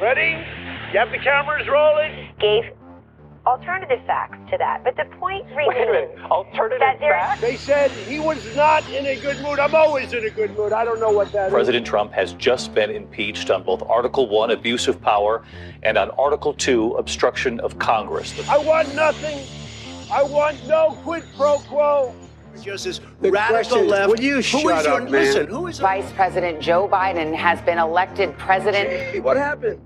Ready? You have the cameras rolling? gave alternative facts to that. But the point Wait a minute. remains Alternative that there's facts? They said he was not in a good mood. I'm always in a good mood. I don't know what that is. President Trump has just been impeached on both Article 1, abuse of power, and on Article 2, obstruction of Congress. The I want nothing. I want no quid pro quo. Just this The radical question- left. Will you Who shut is your, up, man? Listen, who is Vice President Joe Biden has been elected president. Hey, what happened?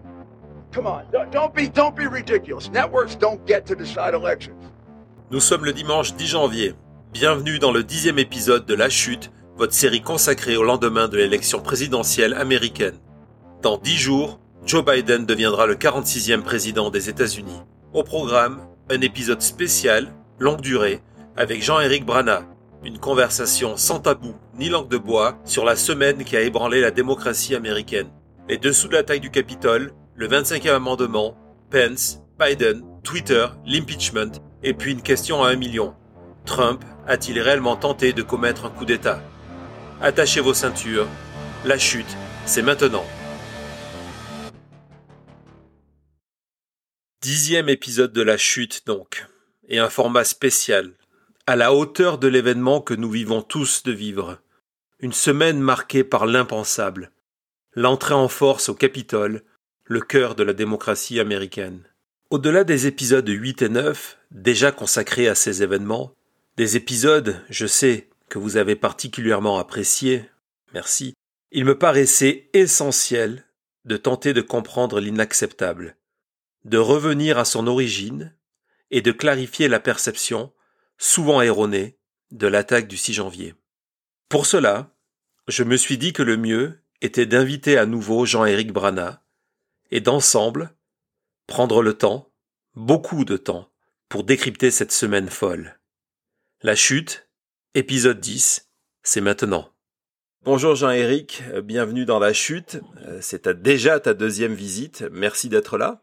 Come on, don't, be don't be ridiculous. Networks don't get to decide elections. Nous sommes le dimanche 10 janvier. Bienvenue dans le dixième épisode de La Chute, votre série consacrée au lendemain de l'élection présidentielle américaine. Dans dix jours, Joe Biden deviendra le 46e président des États-Unis. Au programme, un épisode spécial, longue durée, avec Jean-Éric Brana. Une conversation sans tabou ni langue de bois sur la semaine qui a ébranlé la démocratie américaine. Les dessous de la taille du Capitole, le 25e amendement, Pence, Biden, Twitter, l'impeachment, et puis une question à un million. Trump a-t-il réellement tenté de commettre un coup d'État? Attachez vos ceintures. La chute, c'est maintenant. Dixième épisode de la chute donc, et un format spécial, à la hauteur de l'événement que nous vivons tous de vivre. Une semaine marquée par l'impensable, l'entrée en force au Capitole, le cœur de la démocratie américaine. Au-delà des épisodes 8 et 9, déjà consacrés à ces événements, des épisodes, je sais, que vous avez particulièrement appréciés, merci, il me paraissait essentiel de tenter de comprendre l'inacceptable, de revenir à son origine et de clarifier la perception, souvent erronée, de l'attaque du 6 janvier. Pour cela, je me suis dit que le mieux était d'inviter à nouveau Jean-Éric Brana et d'ensemble prendre le temps, beaucoup de temps, pour décrypter cette semaine folle. La chute, épisode 10, c'est maintenant. Bonjour Jean-Éric, bienvenue dans La chute. Euh, C'est déjà ta deuxième visite. Merci d'être là.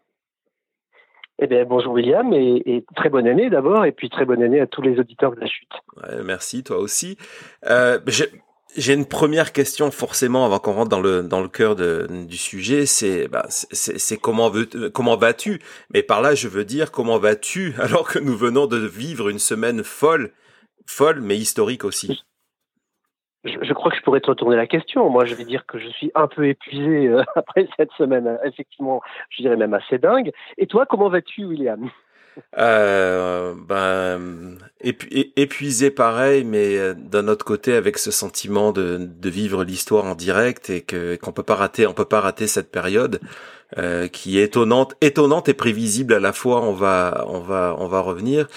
Eh bien, bonjour William et, et très bonne année d'abord, et puis très bonne année à tous les auditeurs de la chute. Ouais, merci, toi aussi. Euh, j'ai- une première question forcément avant qu'on rentre dans le dans le cœur de, du sujet. C'est bah, c'est- comment veux comment vas-tu? Mais par là, je veux dire comment vas-tu alors que nous venons de vivre une semaine folle, folle mais historique aussi? Je, je crois que je pourrais te retourner la question. Moi, je vais dire que je suis un peu épuisé euh, après cette semaine, effectivement, je dirais même assez dingue. Et toi, comment vas-tu, William? Euh, ben épuisé pareil, mais euh, d'un autre côté avec ce sentiment de, de vivre l'histoire en direct et que qu'on peut pas rater, on peut pas rater cette période euh, qui est étonnante, étonnante et prévisible à la fois. On va, on va, on va revenir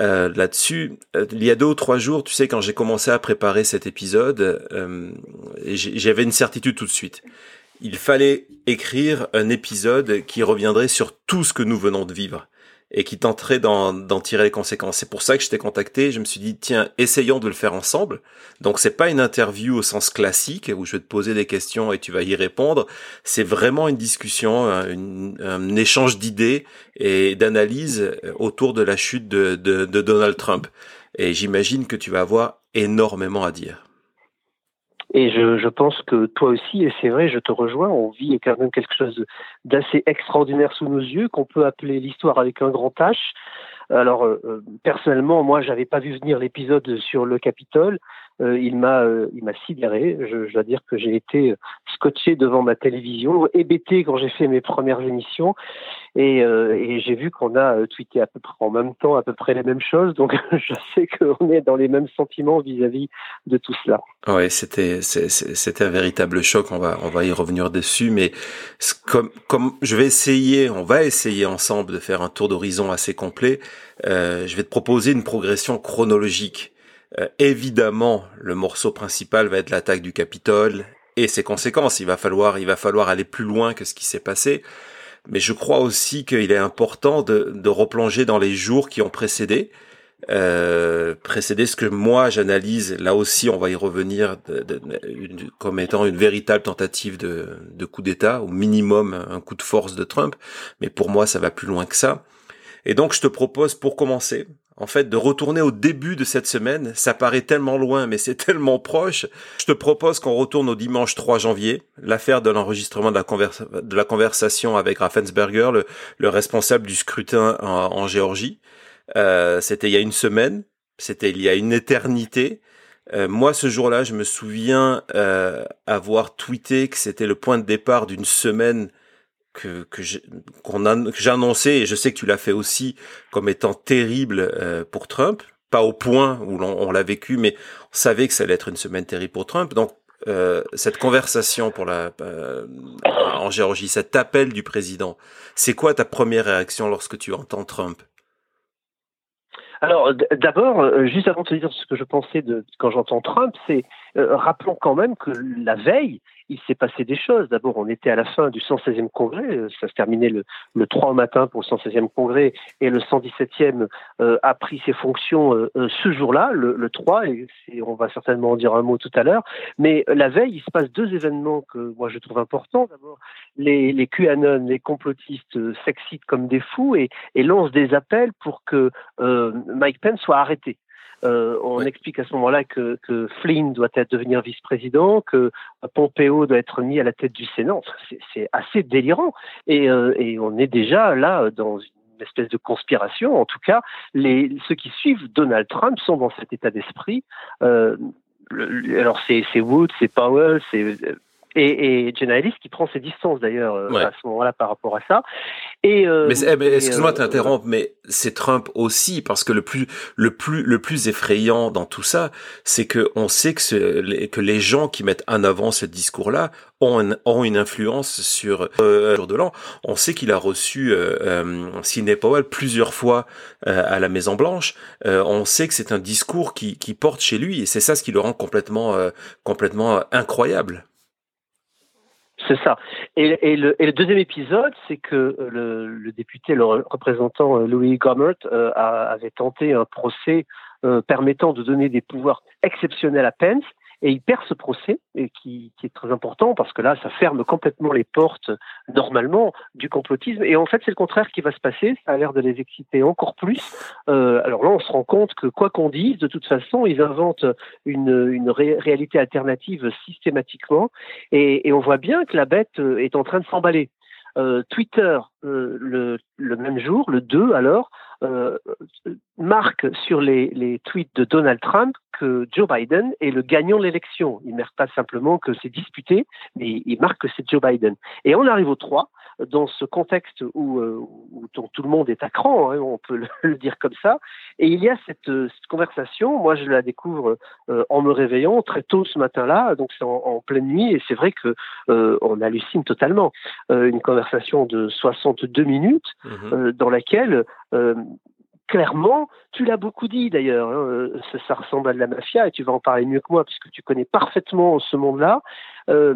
euh, là-dessus. Euh, il y a deux ou trois jours, tu sais, quand j'ai commencé à préparer cet épisode, euh, j'avais une certitude tout de suite. Il fallait écrire un épisode qui reviendrait sur tout ce que nous venons de vivre et qui tenterait d'en tirer les conséquences. C'est pour ça que je t'ai contacté. Je me suis dit, tiens, essayons de le faire ensemble. Donc, c'est pas une interview au sens classique où je vais te poser des questions et tu vas y répondre. C'est vraiment une discussion, un, une- un échange d'idées et d'analyses autour de la chute de, de, de Donald Trump. Et j'imagine que tu vas avoir énormément à dire. Et je, pense que toi aussi, et c'est vrai, je te rejoins, on vit quand même quelque chose d'assez extraordinaire sous nos yeux, qu'on peut appeler l'histoire avec un grand H. Alors, euh, euh, personnellement, moi, j'avais pas vu venir l'épisode sur le Capitole. Euh, il m'a, euh, il m'a sidéré. Je, dois dire que j'ai été scotché devant ma télévision, hébété quand j'ai fait mes premières émissions, et, euh, j'ai vu qu'on a euh, tweeté à peu près en même temps à peu près les mêmes choses. Donc, je sais qu'on est dans les mêmes sentiments vis-à-vis de tout cela. Ouais, c'était c'était un véritable choc. On va on va y revenir dessus, mais comme comme je vais essayer, on va essayer ensemble de faire un tour d'horizon assez complet. euh, je vais te proposer une progression chronologique. Euh, évidemment, le morceau principal va être l'attaque du Capitole et ses conséquences. Il va falloir il va falloir aller plus loin que ce qui s'est passé. Mais je crois aussi qu'il est important de, de replonger dans les jours qui ont précédé, euh, précédé ce que moi j'analyse, là aussi on va y revenir, de- de- une- comme étant une véritable tentative de, de coup d'État, au minimum un coup de force de Trump, mais pour moi ça va plus loin que ça. Et donc je te propose pour commencer, en fait, de retourner au début de cette semaine. Ça paraît tellement loin, mais c'est tellement proche. Je te propose qu'on retourne au dimanche 3 janvier, l'affaire de l'enregistrement de, la conversation avec Raffensberger, le, le responsable du scrutin en, en Géorgie. Euh, c'était il y a une semaine, c'était il y a une éternité. Euh, moi, ce jour-là, je me souviens euh, avoir tweeté que c'était le point de départ d'une semaine que, que j'ai annoncé, et je sais que tu l'as fait aussi, comme étant terrible euh, pour Trump. Pas au point où on, l'a vécu, mais on savait que ça allait être une semaine terrible pour Trump. Donc, euh, cette conversation pour la, euh, en Géorgie, cet appel du président, c'est quoi ta première réaction lorsque tu entends Trump? Alors, d'abord, juste avant de te dire ce que je pensais de quand j'entends Trump, c'est rappelons quand même que la veille, il s'est passé des choses. D'abord, on était à la fin du 116e congrès, euh, ça se terminait le, le 3 matin pour le 116e congrès, et le 117e euh, a pris ses fonctions euh, ce jour-là, le, le, 3, et on va certainement en dire un mot tout à l'heure. Mais la veille, il se passe deux événements que moi je trouve importants. D'abord, les, les QAnon, les complotistes s'excitent comme des fous et, et lancent des appels pour que Mike Pence soit arrêté. Euh, on explique à ce moment-là que, Flynn doit être, devenir vice-président, que Pompeo doit être mis à la tête du Sénat. c'est assez délirant. Euh, et, on est déjà là dans une espèce de conspiration. En tout cas, les, ceux qui suivent Donald Trump sont dans cet état d'esprit. Euh, alors c'est Wood, c'est Powell, c'est et, et Jenna Ellis qui prend ses distances d'ailleurs euh, à ce moment-là par rapport à ça. Et euh, mais, eh, excuse-moi de euh, t'interrompre, mais c'est Trump aussi parce que le plus le plus le plus effrayant dans tout ça, c'est que on sait que que les gens qui mettent en avant ce discours-là ont, ont une influence sur euh, de l'an. On sait qu'il a reçu euh, euh, Sidney Powell plusieurs fois à la Maison Blanche. on sait que c'est un discours qui, qui porte chez lui et c'est ça ce qui le rend complètement complètement incroyable. C'est ça. Et, le, deuxième épisode, c'est que le, le, député, le représentant euh, Louis Gommert euh, avait tenté un procès euh, permettant de donner des pouvoirs exceptionnels à Pence et il perd ce procès, qui, est très important parce que là, ça ferme complètement les portes normalement du complotisme. Et en fait, c'est le contraire qui va se passer. Ça a l'air de les exciter encore plus. Euh, alors là, on se rend compte que quoi qu'on dise, de toute façon, ils inventent une, réalité alternative systématiquement. Et, et, on voit bien que la bête est en train de s'emballer. Euh, Twitter, euh, le, même jour, le 2 alors, euh, marque sur les, les, tweets de Donald Trump que Joe Biden est le gagnant de l'élection. Il ne marque pas simplement que c'est disputé, mais il marque que c'est Joe Biden. Et on arrive au 3, dans ce contexte où, euh, tout le monde est à cran, hein, on peut le, dire comme ça. Et il y a cette, cette conversation, moi je la découvre euh, en me réveillant très tôt ce matin-là, donc c'est en, pleine nuit, et c'est vrai que euh, on hallucine totalement. une conversation de 62 minutes mmh dans laquelle clairement, tu l'as beaucoup dit d'ailleurs, hein, euh, ça, ressemble à de la mafia et tu vas en parler mieux que moi puisque tu connais parfaitement ce monde-là. Euh,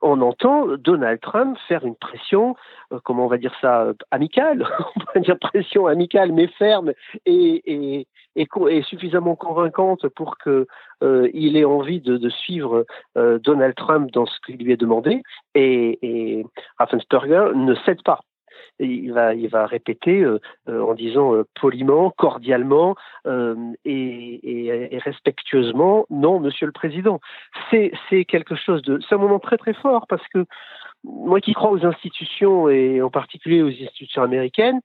on entend Donald Trump faire une pression, euh, comment on va dire ça, amicale, on va dire pression amicale mais ferme et, suffisamment convaincante pour que il ait envie de, suivre Donald Trump dans ce qu'il lui est demandé. Et, et Raffensperger ne cède pas il va, il va répéter euh, euh, en disant euh, poliment, cordialement et, respectueusement, non, Monsieur le Président. C'est quelque chose de, c'est un moment très très fort parce que moi qui crois aux institutions et en particulier aux institutions américaines,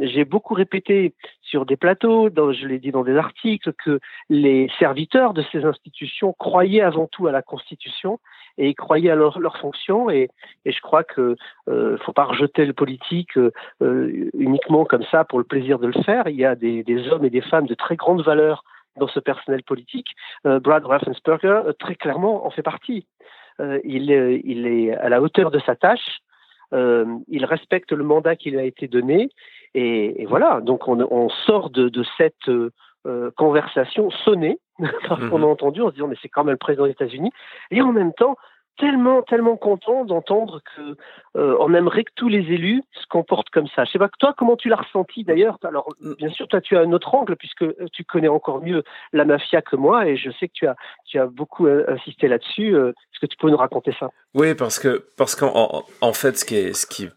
j'ai beaucoup répété sur des plateaux, je l'ai dit dans des articles, que les serviteurs de ces institutions croyaient avant tout à la Constitution et croyaient à leur, fonction. Et, je crois que euh, faut pas rejeter le politique euh, uniquement comme ça pour le plaisir de le faire. Il y a des, hommes et des femmes de très grande valeur dans ce personnel politique. Euh, Brad Raffensperger, euh, très clairement, en fait partie. Euh, il, il est à la hauteur de sa tâche. il respecte le mandat qui lui a été donné. Et, et voilà, donc on, on sort de, de cette conversation sonnée parce qu'on a mhm. entendu en se disant mais c'est quand même le président des États-Unis et en même temps tellement tellement content d'entendre que euh, on aimerait que tous les élus se comportent comme ça. Je sais pas toi comment tu l'as ressenti d'ailleurs? Alors bien sûr toi tu as un autre angle puisque tu connais encore mieux la mafia que moi et je sais que tu as tu as beaucoup euh, insisté là-dessus. Euh, est-ce que tu peux nous raconter ça? Oui parce que parce qu'en en fait ce qui ce qui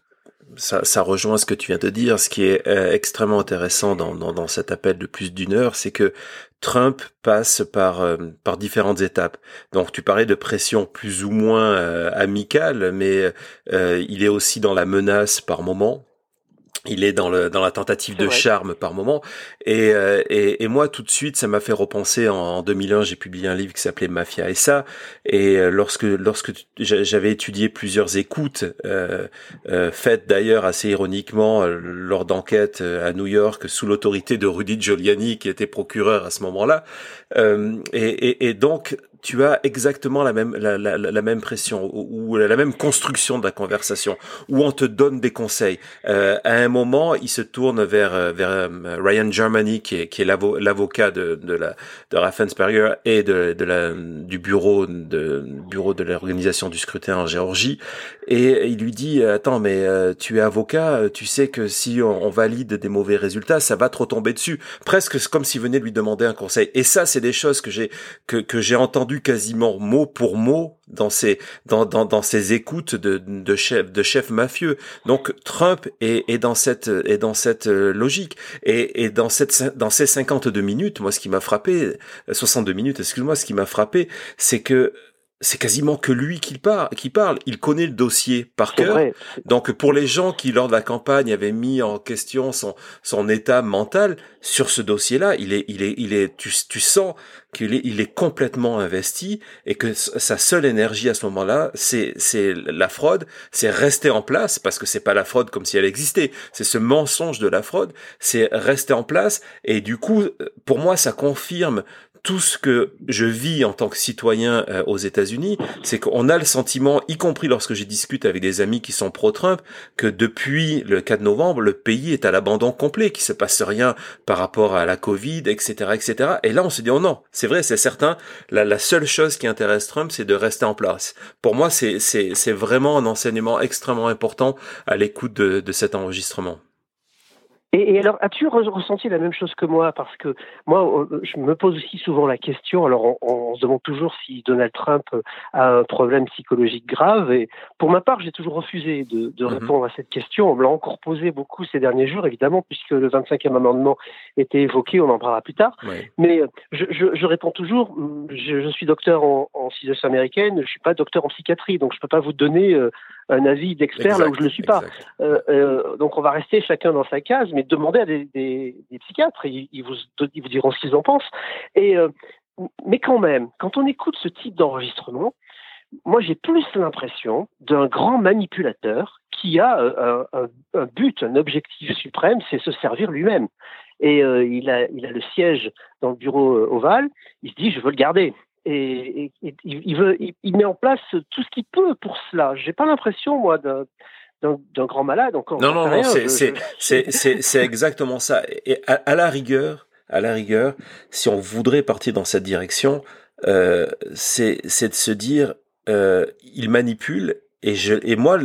ça, rejoint ce que tu viens de dire. Ce qui est euh, extrêmement intéressant dans, dans, cet appel de plus d'une heure, c'est que Trump passe par euh, différentes étapes. Donc tu parlais de pression plus ou moins euh, amicale, mais il est aussi dans la menace par moment il est dans, le, dans la tentative de charme par moment. Et, euh, et, et, moi, tout de suite, ça m'a fait repenser. En, en 2001, j'ai publié un livre qui s'appelait Mafia et ça. Et euh, lorsque, lorsque j'avais étudié plusieurs écoutes, euh, euh, faites d'ailleurs assez ironiquement euh, lors d'enquêtes à New York sous l'autorité de Rudy Giuliani, qui était procureur à ce moment-là. Et, et, donc, tu as exactement la même la, la, la même pression ou, la même construction de la conversation où on te donne des conseils. Euh, à un moment, il se tourne vers euh, vers euh, Ryan Germany qui est qui est l'avocat de de la de Raffensperger et de de la du bureau de bureau de l'organisation du scrutin en Géorgie et il lui dit attends mais euh, tu es avocat, tu sais que si on, on, valide des mauvais résultats, ça va te retomber dessus. Presque comme s'il venait lui demander un conseil. Et ça c'est des choses que j'ai que que j'ai entendu quasiment mot pour mot dans ses dans dans, dans ses écoutes de de chef de chef mafieux. Donc Trump est, est dans cette est dans cette euh, logique et, et dans cette dans ces 52 minutes, moi ce qui m'a frappé 62 minutes, excuse-moi, ce qui m'a frappé, c'est que c'est quasiment que lui qui parle, qui parle. Il connaît le dossier par cœur. Donc pour les gens qui lors de la campagne avaient mis en question son son état mental sur ce dossier-là, il est il est il est tu, tu sens qu'il est il est complètement investi et que sa seule énergie à ce moment-là, c'est c'est la fraude, c'est rester en place parce que c'est pas la fraude comme si elle existait, c'est ce mensonge de la fraude, c'est rester en place. Et du coup pour moi ça confirme tout ce que je vis en tant que citoyen euh, aux États-Unis, c'est qu'on a le sentiment, y compris lorsque je discute avec des amis qui sont pro-Trump, que depuis le 4 novembre, le pays est à l'abandon complet, qu'il se passe rien par rapport à la Covid, etc., etc. Et là, on se dit, oh non, c'est vrai, c'est certain, la, seule chose qui intéresse Trump, c'est de rester en place. Pour moi, c'est, vraiment un enseignement extrêmement important à l'écoute de cet enregistrement. Et, et, alors, as-tu ressenti la même chose que moi? Parce que moi, je me pose aussi souvent la question. Alors, on, on se demande toujours si Donald Trump a un problème psychologique grave. Et pour ma part, j'ai toujours refusé de, de mhm. répondre à cette question. On me l'a encore posé beaucoup ces derniers jours, évidemment, puisque le 25e amendement était évoqué. On en parlera plus tard. Mais je, je, je, réponds toujours. Je, je suis docteur en, en civilisation américaine. Je suis pas docteur en psychiatrie, donc je peux pas vous donner euh, un avis d'expert là où je ne suis pas. Euh, euh, donc on va rester chacun dans sa case, mais demander à des, des, des psychiatres, ils, ils, vous, ils vous diront ce qu'ils en pensent. Et, euh, mais quand même, quand on écoute ce type d'enregistrement, moi j'ai plus l'impression d'un grand manipulateur qui a un, un, un, but, un objectif suprême, c'est se servir lui-même. Et il, a, il a le siège dans le bureau ovale, il se dit je veux le garder et, il, veut, il, met en place tout ce qu'il peut pour cela. J'ai pas l'impression, moi, d'un grand malade encore. Non, non, non, c'est exactement ça. Et à, la rigueur, à la rigueur, si on voudrait partir dans cette direction, euh, c'est de se dire, euh, il manipule. Et, je, et moi,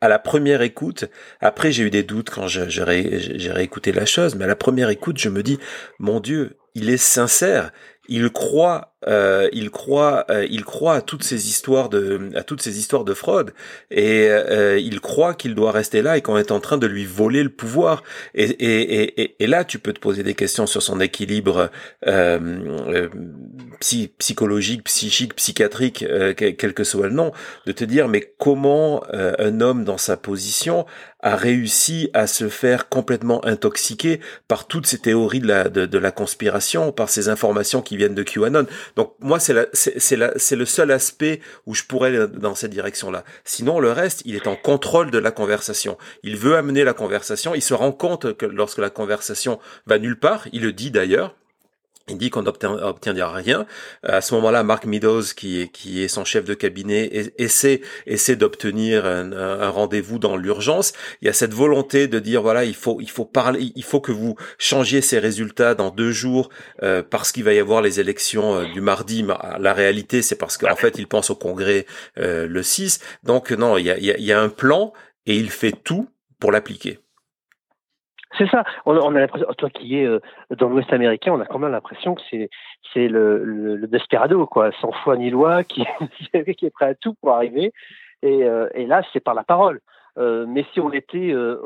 à la première écoute, après j'ai eu des doutes quand j'ai réécouté la chose, mais à la première écoute, je me dis, mon Dieu, il est sincère, il croit euh, il croit, euh, il croit à toutes ces histoires de, à toutes ces histoires de fraude, et euh, il croit qu'il doit rester là et qu'on est en train de lui voler le pouvoir. Et, et, et, et, là, tu peux te poser des questions sur son équilibre euh, psychologique, psychique, psychiatrique, quel que soit le nom, de te dire mais comment un homme dans sa position a réussi à se faire complètement intoxiquer par toutes ces théories de la, de, de la conspiration, par ces informations qui viennent de QAnon. Donc moi, c'est le seul aspect où je pourrais aller dans cette direction-là. Sinon, le reste, il est en contrôle de la conversation. Il veut amener la conversation. Il se rend compte que lorsque la conversation va nulle part, il le dit d'ailleurs, il dit qu'on n'obtiendra rien. À ce moment-là, Mark Meadows, qui est, qui est son chef de cabinet, essaie, essaie d'obtenir un, rendez-vous dans l'urgence. Il y a cette volonté de dire voilà, il faut, il faut parler, il faut que vous changiez ces résultats dans deux jours euh, parce qu'il va y avoir les élections euh, du mardi. La réalité, c'est parce qu'en fait, il pense au Congrès euh, le 6. Donc non, il y a, il y a un plan et il fait tout pour l'appliquer. C'est ça. On, on a l'impression, toi qui es euh, dans l'Ouest américain, on a quand même l'impression que c'est c'est le, le, le, desperado, quoi, sans foi ni loi, qui, qui est prêt à tout pour arriver. Et, euh, et là, c'est par la parole. Euh, mais si on était euh,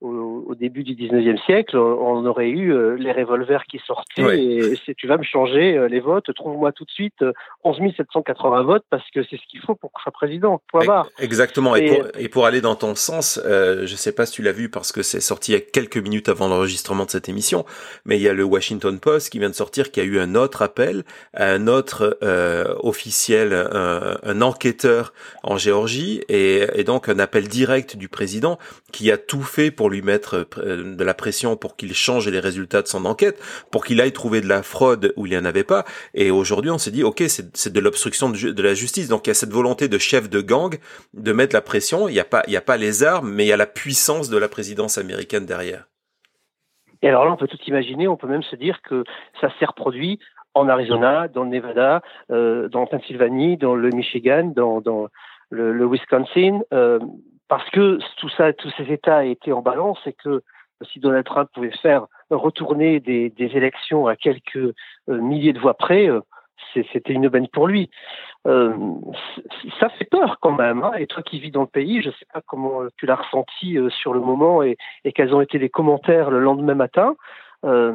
au, début du 19e siècle, on aurait eu euh, les revolvers qui sortaient et si tu vas me changer les votes, trouve-moi tout de suite 11 780 votes parce que c'est ce qu'il faut pour que je sois président. Point barre. Exactement. Et, et, pour, et, pour, aller dans ton sens, je sais pas si tu l'as vu parce que c'est sorti il y a quelques minutes avant l'enregistrement de cette émission, mais il y a le Washington Post qui vient de sortir qui a eu un autre appel à un autre officiel, un, un, enquêteur en Géorgie et, et donc un appel direct du président qui a tout fait pour lui mettre euh, de la pression pour qu'il change les résultats de son enquête, pour qu'il aille trouver de la fraude où il n'y en avait pas. Et aujourd'hui, on s'est dit, ok, c'est de l'obstruction de, la justice. Donc il y a cette volonté de chef de gang de mettre la pression. Il n'y a pas, a pas les armes, mais il y a la puissance de la présidence américaine derrière. Et alors là, on peut tout imaginer. On peut même se dire que ça s'est reproduit en Arizona, dans le Nevada, euh, dans Pennsylvanie, dans le Michigan, dans, le Wisconsin. Euh, parce que tout ça, tous ces États étaient en balance et que si Donald Trump pouvait faire retourner des, élections à quelques euh, milliers de voix près, euh, c'était une aubaine pour lui. Euh, ça fait peur quand même. Hein. Et toi qui vis dans le pays, je ne sais pas comment tu l'as ressenti euh, sur le moment et, et, quels ont été les commentaires le lendemain matin. Euh,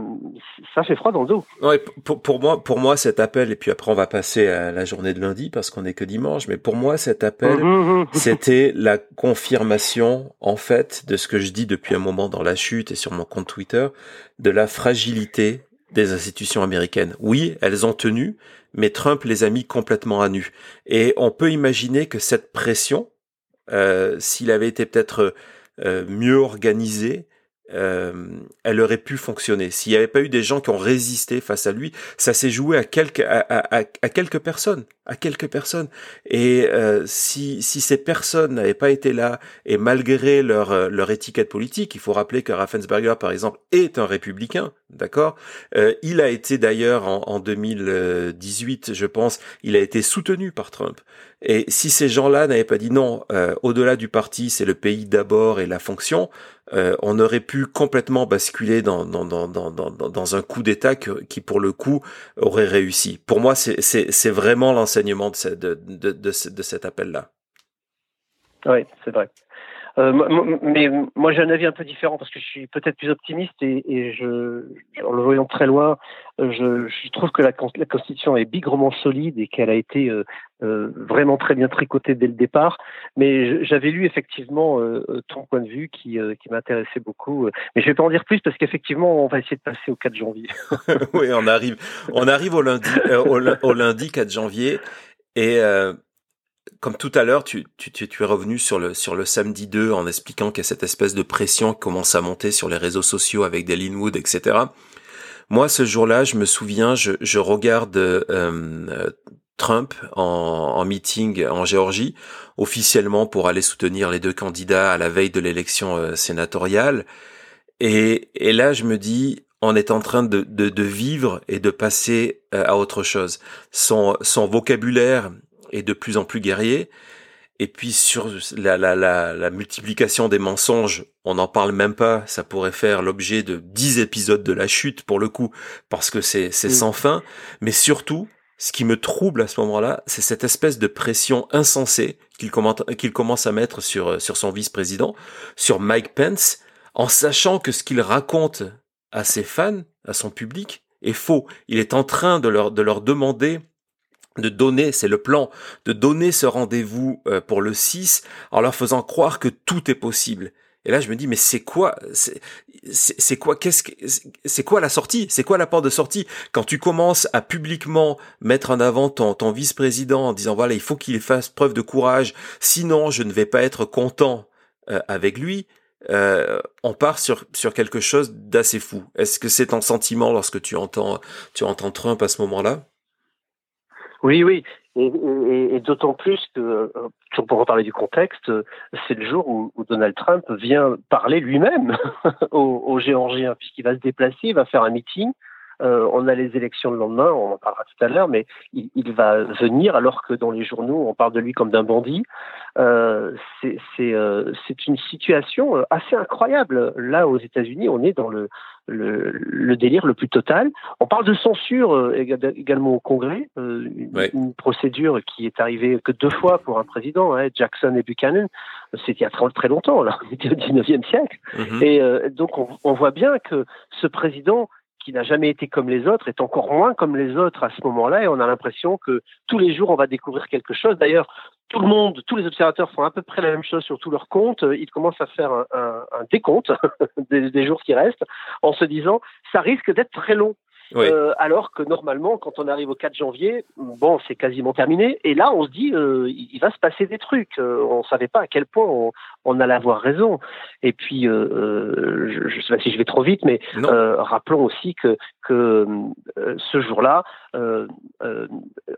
ça fait froid dans le dos. Ouais, pour, pour, moi, pour moi, cet appel, et puis après on va passer à la journée de lundi parce qu'on est que dimanche, mais pour moi, cet appel, mmh, mmh, mmh. c'était la confirmation, en fait, de ce que je dis depuis un moment dans la chute et sur mon compte Twitter, de la fragilité des institutions américaines. Oui, elles ont tenu, mais Trump les a mis complètement à nu. Et on peut imaginer que cette pression, euh, s'il avait été peut-être euh, mieux organisé, euh, elle aurait pu fonctionner. S'il n'y avait pas eu des gens qui ont résisté face à lui, ça s'est joué à quelques à, à, à, quelques personnes, à quelques personnes. Et euh, si si ces personnes n'avaient pas été là et malgré leur euh, leur étiquette politique, il faut rappeler que Raffensperger par exemple est un républicain, d'accord? Euh, il a été d'ailleurs en, en 2018, je pense, il a été soutenu par Trump. Et si ces gens-là n'avaient pas dit non, euh, au-delà du parti, c'est le pays d'abord et la fonction, euh, on aurait pu complètement basculer dans, dans, dans, dans, dans un coup d'État qui, pour le coup, aurait réussi. Pour moi, c'est vraiment l'enseignement de, de, de, de, de cet appel-là. Oui, c'est vrai. Euh, mais moi, j'ai un avis un peu différent parce que je suis peut-être plus optimiste et, et je, en le voyant très loin, je, je trouve que la, la, Constitution est bigrement solide et qu'elle a été euh, euh, vraiment très bien tricotée dès le départ. Mais j'avais lu effectivement euh, ton point de vue qui, euh, qui m'intéressait beaucoup. Mais je vais pas en dire plus parce qu'effectivement, on va essayer de passer au 4 janvier. oui, on arrive, on arrive au lundi, au, au, lundi 4 janvier et comme tout à l'heure, tu, tu, tu, es revenu sur le, sur le samedi 2 en expliquant qu'il y a cette espèce de pression qui commence à monter sur les réseaux sociaux avec des Linwood, etc. Moi, ce jour-là, je me souviens, je, je regarde euh, Trump en, en, meeting en Géorgie, officiellement pour aller soutenir les deux candidats à la veille de l'élection euh, sénatoriale. Et, et là, je me dis, on est en train de, de, de vivre et de passer euh, à autre chose. Son, son vocabulaire est de plus en plus guerrier. Et puis sur la, la, la, la multiplication des mensonges, on n'en parle même pas. Ça pourrait faire l'objet de dix épisodes de la chute pour le coup, parce que c'est c'est sans fin. Mais surtout, ce qui me trouble à ce moment-là, c'est cette espèce de pression insensée qu'il commence, à mettre sur sur son vice-président, sur Mike Pence, en sachant que ce qu'il raconte à ses fans, à son public, est faux. Il est en train de leur de leur demander de donner, c'est le plan, de donner ce rendez-vous euh, pour le 6 en leur faisant croire que tout est possible. Et là, je me dis, mais c'est quoi, c'est quoi, qu'est-ce que, c'est quoi la sortie, c'est quoi la porte de sortie? Quand tu commences à publiquement mettre en avant ton, ton vice-président en disant voilà, il faut qu'il fasse preuve de courage, sinon je ne vais pas être content euh, avec lui. Euh, on part sur sur quelque chose d'assez fou. Est-ce que c'est ton sentiment lorsque tu entends tu entends Trump à ce moment-là? Oui, oui. Et, d'autant plus que, euh, pour reparler du contexte, c'est le jour où, Donald Trump vient parler lui-même aux, Géorgiens, puisqu'il va se déplacer, il va faire un meeting on a les élections le lendemain, on en parlera tout à l'heure, mais il, il, va venir alors que dans les journaux, on parle de lui comme d'un bandit. c'est une situation assez incroyable. Là, aux États-Unis, on est dans le, le, le, délire le plus total. On parle de censure également au Congrès, une, une, procédure qui est arrivée que deux fois pour un président, hein, Jackson et Buchanan. C'était il y a très, très longtemps, là, on était au 19e siècle. Mm-hmm. Et euh, donc on, on, voit bien que ce président qui n'a jamais été comme les autres est encore moins comme les autres à ce moment-là et on a l'impression que tous les jours on va découvrir quelque chose. D'ailleurs, tout le monde, tous les observateurs font à peu près la même chose sur tous leurs comptes. Ils commencent à faire un, décompte des, jours qui restent en se disant ça risque d'être très long. Oui. Euh, alors que normalement, quand on arrive au 4 janvier, bon, c'est quasiment terminé. Et là, on se dit, euh, il va se passer des trucs. Euh, on savait pas à quel point on, on allait avoir raison. Et puis, je ne sais pas si je vais trop vite, mais rappelons aussi que, que ce jour-là, euh,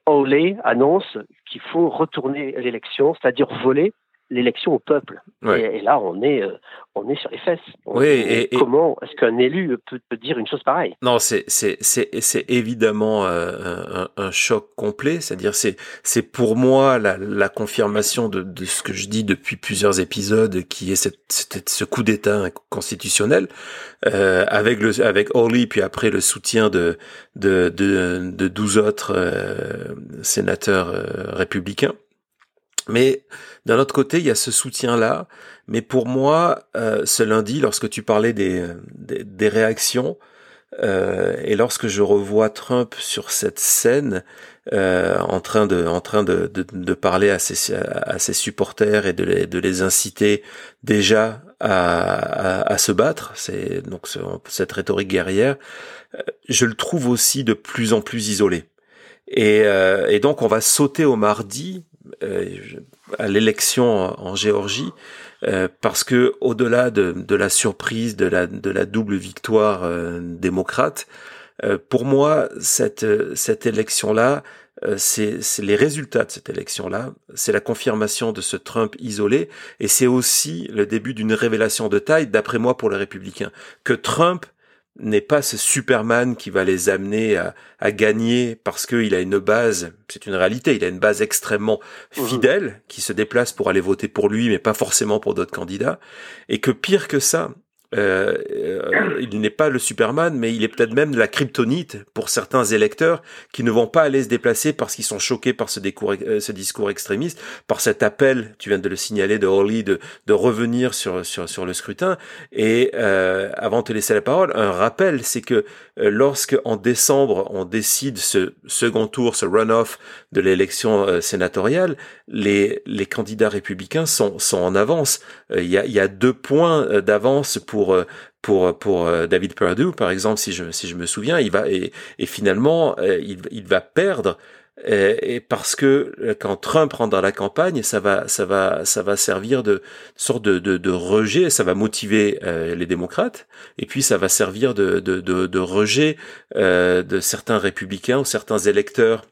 Olay annonce qu'il faut retourner l'élection, c'est-à-dire voler l'élection au peuple. Ouais. Et, et, là, on est, euh, on est sur les fesses. Oui, et, et, comment est-ce qu'un élu peut, peut, dire une chose pareille? Non, c'est c'est évidemment euh, un, un, choc complet. C'est-à-dire, c'est c'est pour moi la, la confirmation de, de, ce que je dis depuis plusieurs épisodes, qui est cette, cette ce coup d'État constitutionnel euh, avec le avec Orly, puis après le soutien de de de, de 12 autres euh, sénateurs euh, républicains. Mais d'un autre côté, il y a ce soutien-là. Mais pour moi, euh, ce lundi, lorsque tu parlais des, des, des réactions, euh, et lorsque je revois Trump sur cette scène, euh, en train de, en train de, de, de, parler à ses, à ses supporters et de les, de les inciter déjà à, à, à se battre, c'est donc ce, cette rhétorique guerrière, euh, je le trouve aussi de plus en plus isolé. Et, euh, et donc on va sauter au mardi à l'élection en Géorgie euh, parce que au-delà de, de, la surprise de la, de la double victoire euh, démocrate, euh, pour moi cette cette élection là c'est les résultats de cette élection-là, c'est la confirmation de ce Trump isolé, et c'est aussi le début d'une révélation de taille, d'après moi, pour les républicains, que Trump n'est pas ce Superman qui va les amener à, à gagner parce qu'il a une base, c'est une réalité, il a une base extrêmement mhm. fidèle qui se déplace pour aller voter pour lui, mais pas forcément pour d'autres candidats, et que pire que ça, euh, euh, il n'est pas le Superman, mais il est peut-être même de la kryptonite pour certains électeurs qui ne vont pas aller se déplacer parce qu'ils sont choqués par ce, euh, discours extrémiste, par cet appel, tu viens de le signaler, de Orly, de, revenir sur, sur, sur le scrutin. Et euh, avant de te laisser la parole, un rappel, c'est que euh, lorsque en décembre on décide ce second tour, ce runoff de l'élection sénatoriale, les, les candidats républicains sont, sont en avance. Il y a deux points d'avance pour pour euh, pour pour euh, David Perdue par exemple si je si je me souviens il va et, finalement euh, il, il va perdre parce que quand Trump rentre dans la campagne, ça va, ça va, ça va servir de sorte de, de, rejet, ça va motiver les démocrates, et puis ça va servir de, de, de rejet de certains républicains ou certains électeurs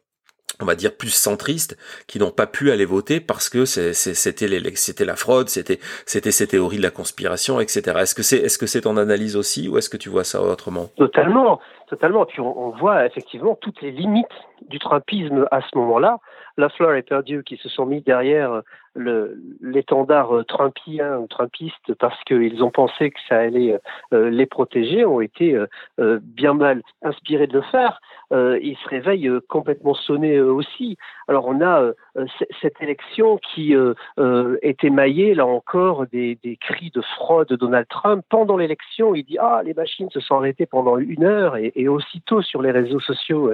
on va dire plus centristes qui n'ont pas pu aller voter parce que c'était la fraude, c'était ces théories de la conspiration, etc. Est-ce que c'est que c'est ton analyse aussi ou est-ce que tu vois ça autrement? Totalement, totalement. Puis on, voit effectivement toutes les limites du Trumpisme à ce moment-là. Lafleur et Perdue qui se sont mis derrière l'étendard trumpien ou trumpiste parce qu'ils ont pensé que ça allait euh, les protéger, ont été euh, bien mal inspirés de le faire. Euh, ils se réveillent complètement sonnés aussi. Alors on a cette élection qui est émaillée, là encore, des, des, cris de fraude de Donald Trump. Pendant l'élection, il dit « Ah, les machines se sont arrêtées pendant une heure » et aussitôt sur les réseaux sociaux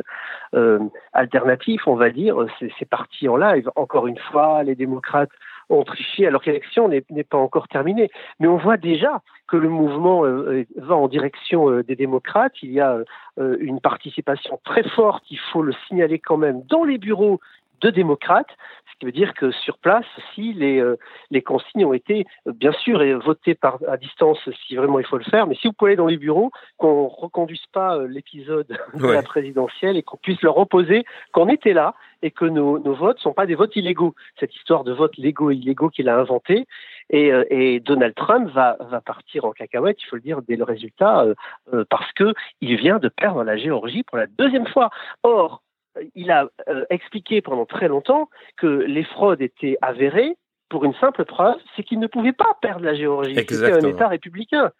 alternatifs, on va dire, c'est parti en live. Encore une fois, les démocrates ont triché alors que l'élection n'est pas encore terminée. Mais on voit déjà que le mouvement euh, va en direction euh, des démocrates. Il y a euh, une participation très forte, il faut le signaler quand même, dans les bureaux de démocrates, ce qui veut dire que sur place, si les, euh, les consignes ont été, euh, bien sûr, votées par, à distance si vraiment il faut le faire, mais si vous pouvez aller dans les bureaux, qu'on reconduise pas euh, l'épisode de la présidentielle et qu'on puisse leur opposer qu'on était là et que nos, nos votes sont pas des votes illégaux. Cette histoire de vote légaux et illégaux qu'il a inventé. Et, et, Donald Trump va, va partir en cacahuète, il faut le dire, dès le résultat, parce que il vient de perdre la Géorgie pour la deuxième fois. Or, il a euh, expliqué pendant très longtemps que les fraudes étaient avérées pour une simple preuve, c'est qu'il ne pouvait pas perdre la Géorgie. C'était un État républicain.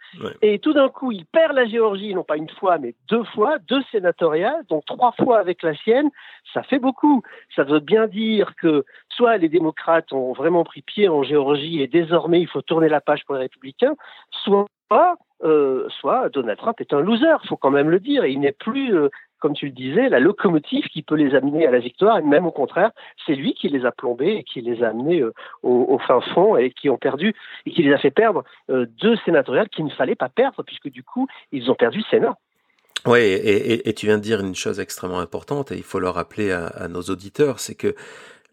Et tout d'un coup, il perd la Géorgie, non pas une fois, mais deux fois, deux sénatoriales, donc trois fois avec la sienne. Ça fait beaucoup. Ça veut bien dire que soit les démocrates ont vraiment pris pied en Géorgie et désormais il faut tourner la page pour les républicains, soit euh, soit Donald Trump est un loser, il faut quand même le dire. Il n'est plus euh, comme tu le disais, la locomotive qui peut les amener à la victoire, et même au contraire, c'est lui qui les a plombés et qui les a amenés euh, au, fin fond et qui ont perdu et qui les a fait perdre euh, deux sénatoriales qu'il ne fallait pas perdre puisque du coup ils ont perdu le Sénat. Oui, et, tu viens de dire une chose extrêmement importante et il faut le rappeler à nos auditeurs, c'est que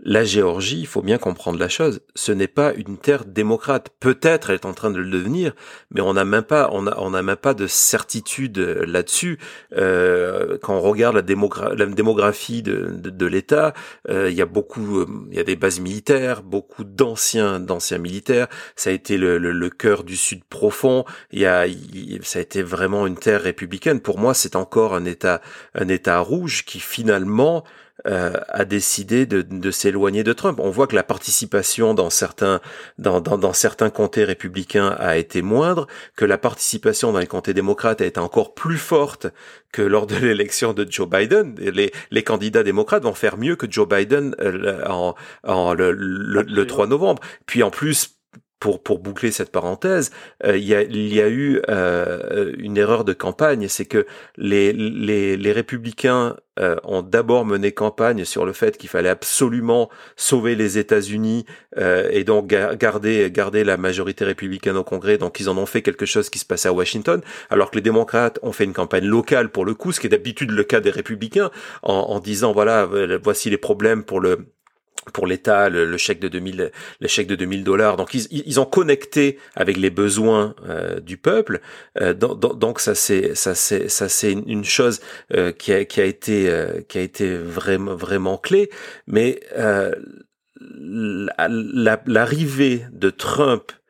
la Géorgie, il faut bien comprendre la chose, ce n'est pas une terre démocrate. Peut-être elle est en train de le devenir, mais on n'a même pas, on a, on a même pas de certitude là-dessus. Euh, quand on regarde la, démographie de, de, l'État, euh, il y a beaucoup, il y a des bases militaires, beaucoup d'anciens, d'anciens militaires. Ça a été le, le, cœur du Sud profond. Il y a, ça a été vraiment une terre républicaine. Pour moi, c'est encore un État, un État rouge qui finalement euh, a décidé de, de s'éloigner de Trump. On voit que la participation dans certains dans, dans, dans, certains comtés républicains a été moindre, que la participation dans les comtés démocrates a été encore plus forte que lors de l'élection de Joe Biden. Les, les candidats démocrates vont faire mieux que Joe Biden euh, en, en le, le, le 3 novembre. Puis en plus, pour, pour boucler cette parenthèse, euh, il, y a, il y a eu euh, une erreur de campagne, c'est que les, les, les républicains euh, ont d'abord mené campagne sur le fait qu'il fallait absolument sauver les États-Unis et donc garder, garder la majorité républicaine au Congrès. Donc ils en ont fait quelque chose qui se passait à Washington, alors que les démocrates ont fait une campagne locale pour le coup, ce qui est d'habitude le cas des républicains, en, en disant voilà, voici les problèmes pour le pour l'État le, chèque de 2000 le chèque de 2000 dollars. Donc ils, ils ont connecté avec les besoins euh, du peuple. Euh, donc, donc ça c'est ça c'est ça c'est une chose euh, qui a qui a été qui a été vraiment vraiment clé. Mais l'arrivée de Trump euh,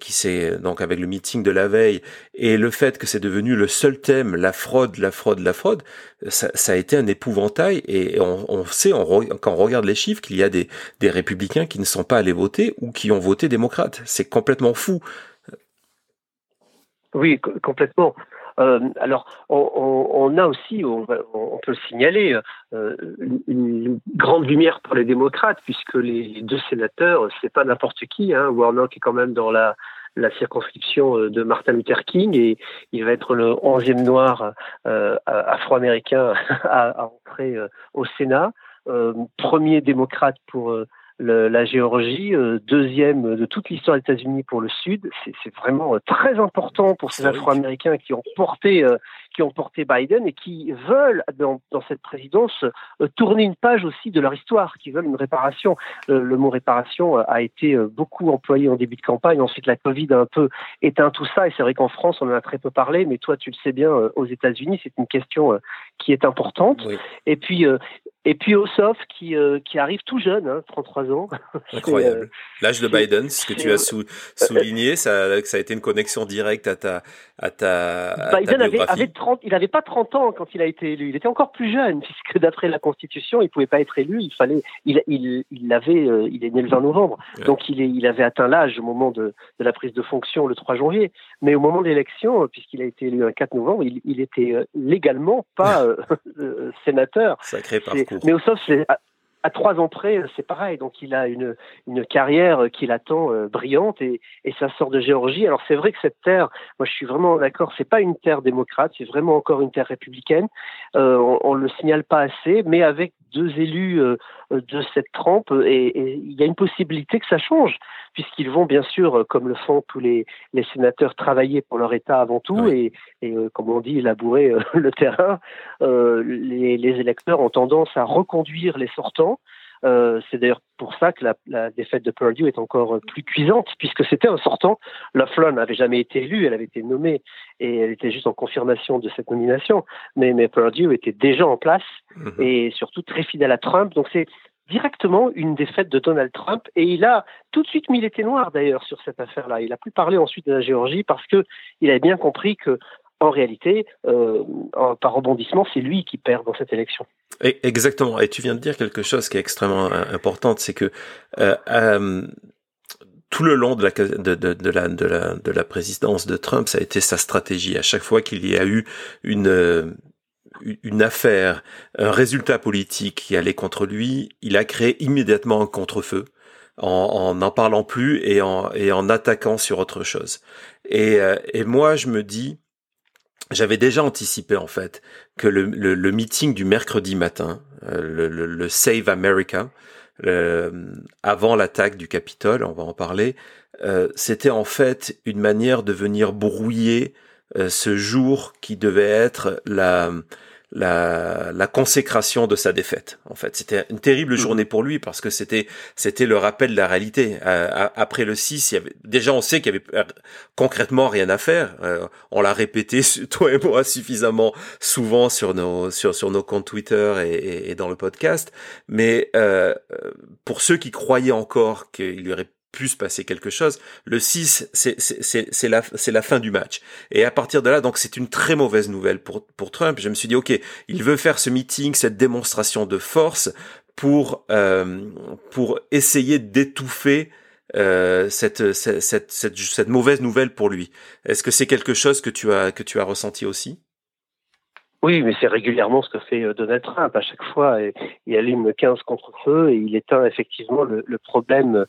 qui s'est donc avec le meeting de la veille et le fait que c'est devenu le seul thème, la fraude, la fraude, la fraude, ça, ça a été un épouvantail et on, on sait quand on regarde les chiffres qu'il y a des, des républicains qui ne sont pas allés voter ou qui ont voté démocrate. C'est complètement fou. Oui, complètement. Euh, alors, on, a aussi, on, peut le signaler, euh, une, grande lumière pour les démocrates, puisque les, deux sénateurs, c'est pas n'importe qui. Hein, Warnock est quand même dans la, circonscription euh, de Martin Luther King et il va être le onzième noir afro-américain à, entrer au Sénat. premier démocrate pour la Géorgie, euh, deuxième de toute l'histoire des États-Unis pour le Sud. C'est vraiment euh, très important pour ces Afro-Américains qui ont porté euh, qui ont porté Biden et qui veulent dans, dans cette présidence tourner une page aussi de leur histoire, qui veulent une réparation. le mot réparation a été beaucoup employé en début de campagne. Ensuite, la Covid a un peu éteint tout ça et c'est vrai qu'en France, on en a très peu parlé, mais toi, tu le sais bien, aux États-Unis, c'est une question qui est importante. Et puis, et puis Ossoff qui, qui arrive tout jeune, hein, 33 ans. Incroyable. Euh, L'âge de Biden, ce que tu as sou souligné, ça, ça a été une connexion directe à ta, à ta, Biden avait, avait 30, il n'avait pas 30 ans quand il a été élu. Il était encore plus jeune, puisque d'après la Constitution, il pouvait pas être élu. Il fallait, il, il, il avait, euh, il est né le 20 novembre, donc il, est, il avait atteint l'âge au moment de, de, la prise de fonction le 3 janvier. Mais au moment de l'élection, puisqu'il a été élu le 4 novembre, il, il était légalement pas sénateur. Sacré parcours. Mais au c'est à trois ans près, c'est pareil. Donc il a une, une carrière qui l'attend euh, brillante et, et ça sort de Géorgie. Alors c'est vrai que cette terre, moi je suis vraiment d'accord, c'est pas une terre démocrate, c'est vraiment encore une terre républicaine. Euh, on, on le signale pas assez, mais avec deux élus euh, de cette trempe et, il y a une possibilité que ça change puisqu'ils vont bien sûr, comme le font tous les, les sénateurs, travailler pour leur État avant tout et, et euh, comme on dit, labourer le terrain. les, les électeurs ont tendance à reconduire les sortants Euh, c'est d'ailleurs pour ça que la, la, défaite de Purdue est encore plus cuisante, puisque c'était un sortant. Laughlin n'avait jamais été élue, elle avait été nommée et elle était juste en confirmation de cette nomination. Mais, mais Purdue était déjà en place mhm. et surtout très fidèle à Trump. Donc c'est directement une défaite de Donald Trump et il a tout de suite mis les noir d'ailleurs sur cette affaire-là. Il a plus parlé ensuite de la Géorgie parce que il avait bien compris que en réalité, euh, par rebondissement, c'est lui qui perd dans cette élection. Exactement. Et tu viens de dire quelque chose qui est extrêmement euh, important, c'est que euh, euh, tout le long de la, de, de, de, la, de, la, de la présidence de Trump, ça a été sa stratégie. À chaque fois qu'il y a eu une, euh, affaire, un résultat politique qui allait contre lui, il a créé immédiatement un contre-feu en n'en parlant plus et en, attaquant sur autre chose. Et moi, je me dis, j'avais déjà anticipé en fait que le, le, meeting du mercredi matin, euh, le, le, Save America, avant l'attaque du Capitole, on va en parler, euh, c'était en fait une manière de venir brouiller euh, ce jour qui devait être la la, la, consécration de sa défaite. En fait, c'était une terrible mmh. journée pour lui parce que c'était c'était le rappel de la réalité. Euh, après le 6, il y avait déjà on sait qu'il y avait concrètement rien à faire. Euh, on l'a répété toi et moi suffisamment souvent sur nos sur sur nos comptes Twitter et, et, dans le podcast. Mais euh, pour ceux qui croyaient encore qu'il y aurait pu se passer quelque chose. Le 6, c'est la, la fin du match. Et à partir de là, donc c'est une très mauvaise nouvelle pour, pour Trump. Je me suis dit, ok, il veut faire ce meeting, cette démonstration de force pour, euh, pour essayer d'étouffer euh, cette, cette, cette, cette, mauvaise nouvelle pour lui. Est-ce que c'est quelque chose que tu as, que tu as ressenti aussi? Oui, mais c'est régulièrement ce que fait euh, Donald Trump. À chaque fois, il allume 15 contre-feu et il éteint effectivement le, le problème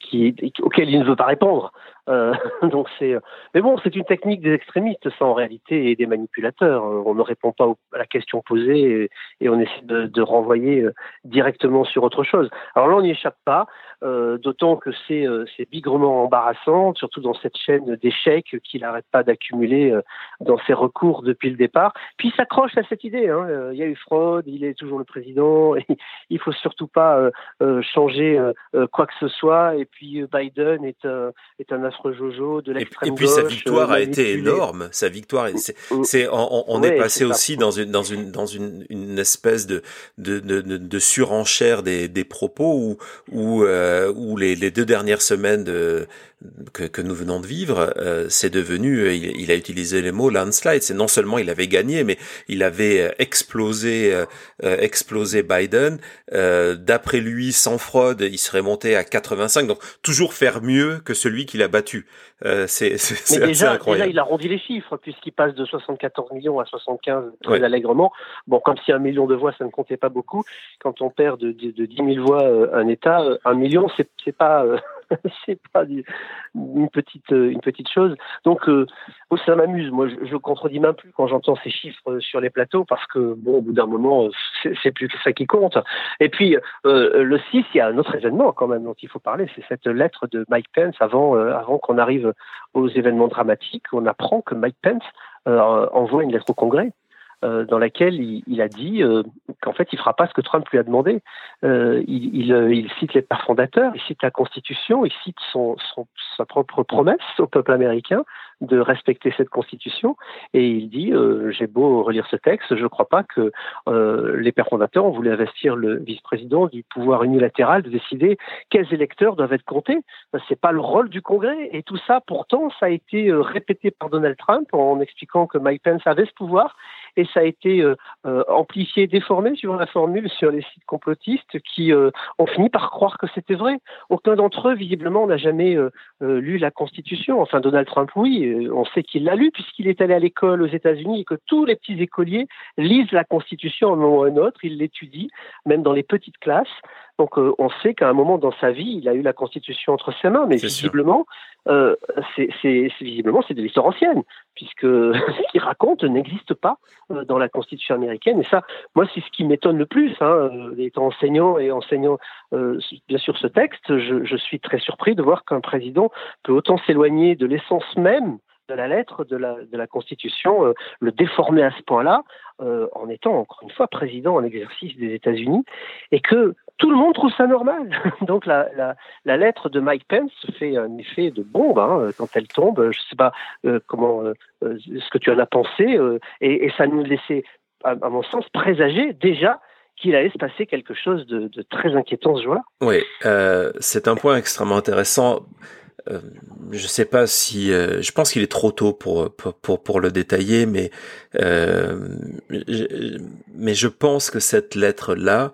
qui, auquel il ne veut pas répondre. Euh, donc c'est, mais bon, c'est une technique des extrémistes, ça en réalité, et des manipulateurs. Euh, on ne répond pas à la question posée et, on essaie de, renvoyer euh, directement sur autre chose. Alors là, on n'y échappe pas, euh, d'autant que c'est, bigrement embarrassant, surtout dans cette chaîne d'échecs qu'il n'arrête pas d'accumuler dans ses recours depuis le départ. Puis il s'accroche à cette idée. Hein. Il y a eu fraude, il est toujours le président. Il faut surtout pas changer quoi que ce soit. Et puis Biden est, est un Jojo, de l'extrême Et puis sa victoire a été énorme. Sa victoire, c'est, on, on est passé aussi dans une dans une dans une, une espèce de de, de, de surenchère des, des propos où où, euh, où les, les deux dernières semaines de que, que nous venons de vivre, euh, c'est devenu, il, il, a utilisé les mots landslide. C'est non seulement il avait gagné, mais il avait euh, explosé, euh, explosé Biden. D'après lui, sans fraude, il serait monté à 85. Donc toujours faire mieux que celui qu'il a battu. C'est déjà, déjà, il arrondit les chiffres puisqu'il passe de 74 millions à 75 très allègrement. Bon, comme si un million de voix ça ne comptait pas beaucoup. Quand on perd de, de, de 10 000 voix un État, un million c'est pas c'est pas une petite euh, une petite chose. Donc euh, ça m'amuse. Moi, je, contredis même plus quand j'entends ces chiffres sur les plateaux parce que bon, au bout d'un moment, c'est plus que ça qui compte. Et puis euh, le 6, il y a un autre événement quand même dont il faut parler, c'est cette lettre de Mike Pence avant avant qu'on arrive aux événements dramatiques. On apprend que Mike Pence envoie une lettre au Congrès euh, dans laquelle il, il a dit euh, qu'en fait il fera pas ce que Trump lui a demandé. Euh, il, il, euh, il, cite les pères fondateurs, il cite la Constitution, il cite son, son, sa propre promesse au peuple américain de respecter cette Constitution, et il dit j'ai beau relire ce texte, je ne crois pas que les pères fondateurs ont voulu investir le vice-président du pouvoir unilatéral de décider quels électeurs doivent être comptés. C'est pas le rôle du Congrès, et tout ça pourtant ça a été répété par Donald Trump en expliquant que Mike Pence avait ce pouvoir et ça a été euh, euh, amplifié, déformé sur la formule sur les sites complotistes qui euh, ont fini par croire que c'était vrai. Aucun d'entre eux, visiblement, n'a jamais lu la Constitution. Enfin, Donald Trump, oui, on sait qu'il l'a lu puisqu'il est allé à l'école aux États-Unis et que tous les petits écoliers lisent la Constitution un moment ou un autre, ils l'étudient, même dans les petites classes. Donc euh, on sait qu'à un moment dans sa vie, il a eu la Constitution entre ses mains, mais visiblement, euh, c'est visiblement c'est de l'histoire ancienne, puisque ce qu'il raconte n'existe pas euh, dans la Constitution américaine. Et ça, moi, c'est ce qui m'étonne le plus. Hein, étant enseignant et enseignant bien sûr ce texte, je, je suis très surpris de voir qu'un président peut autant s'éloigner de l'essence même de la lettre de la, de la Constitution, euh, le déformer à ce point-là, euh, en étant encore une fois président en exercice des États-Unis, et que tout le monde trouve ça normal. Donc la, la, lettre de Mike Pence fait un effet de bombe hein, quand elle tombe. Je sais pas euh, comment euh, ce que tu en as pensé, et, ça nous laissait, à, mon sens, présager déjà qu'il allait se passer quelque chose de, très inquiétant ce jour-là. Oui, c'est un point extrêmement intéressant. Euh, je sais pas si, euh, je pense qu'il est trop tôt pour pour pour, le détailler, mais euh, mais je pense que cette lettre là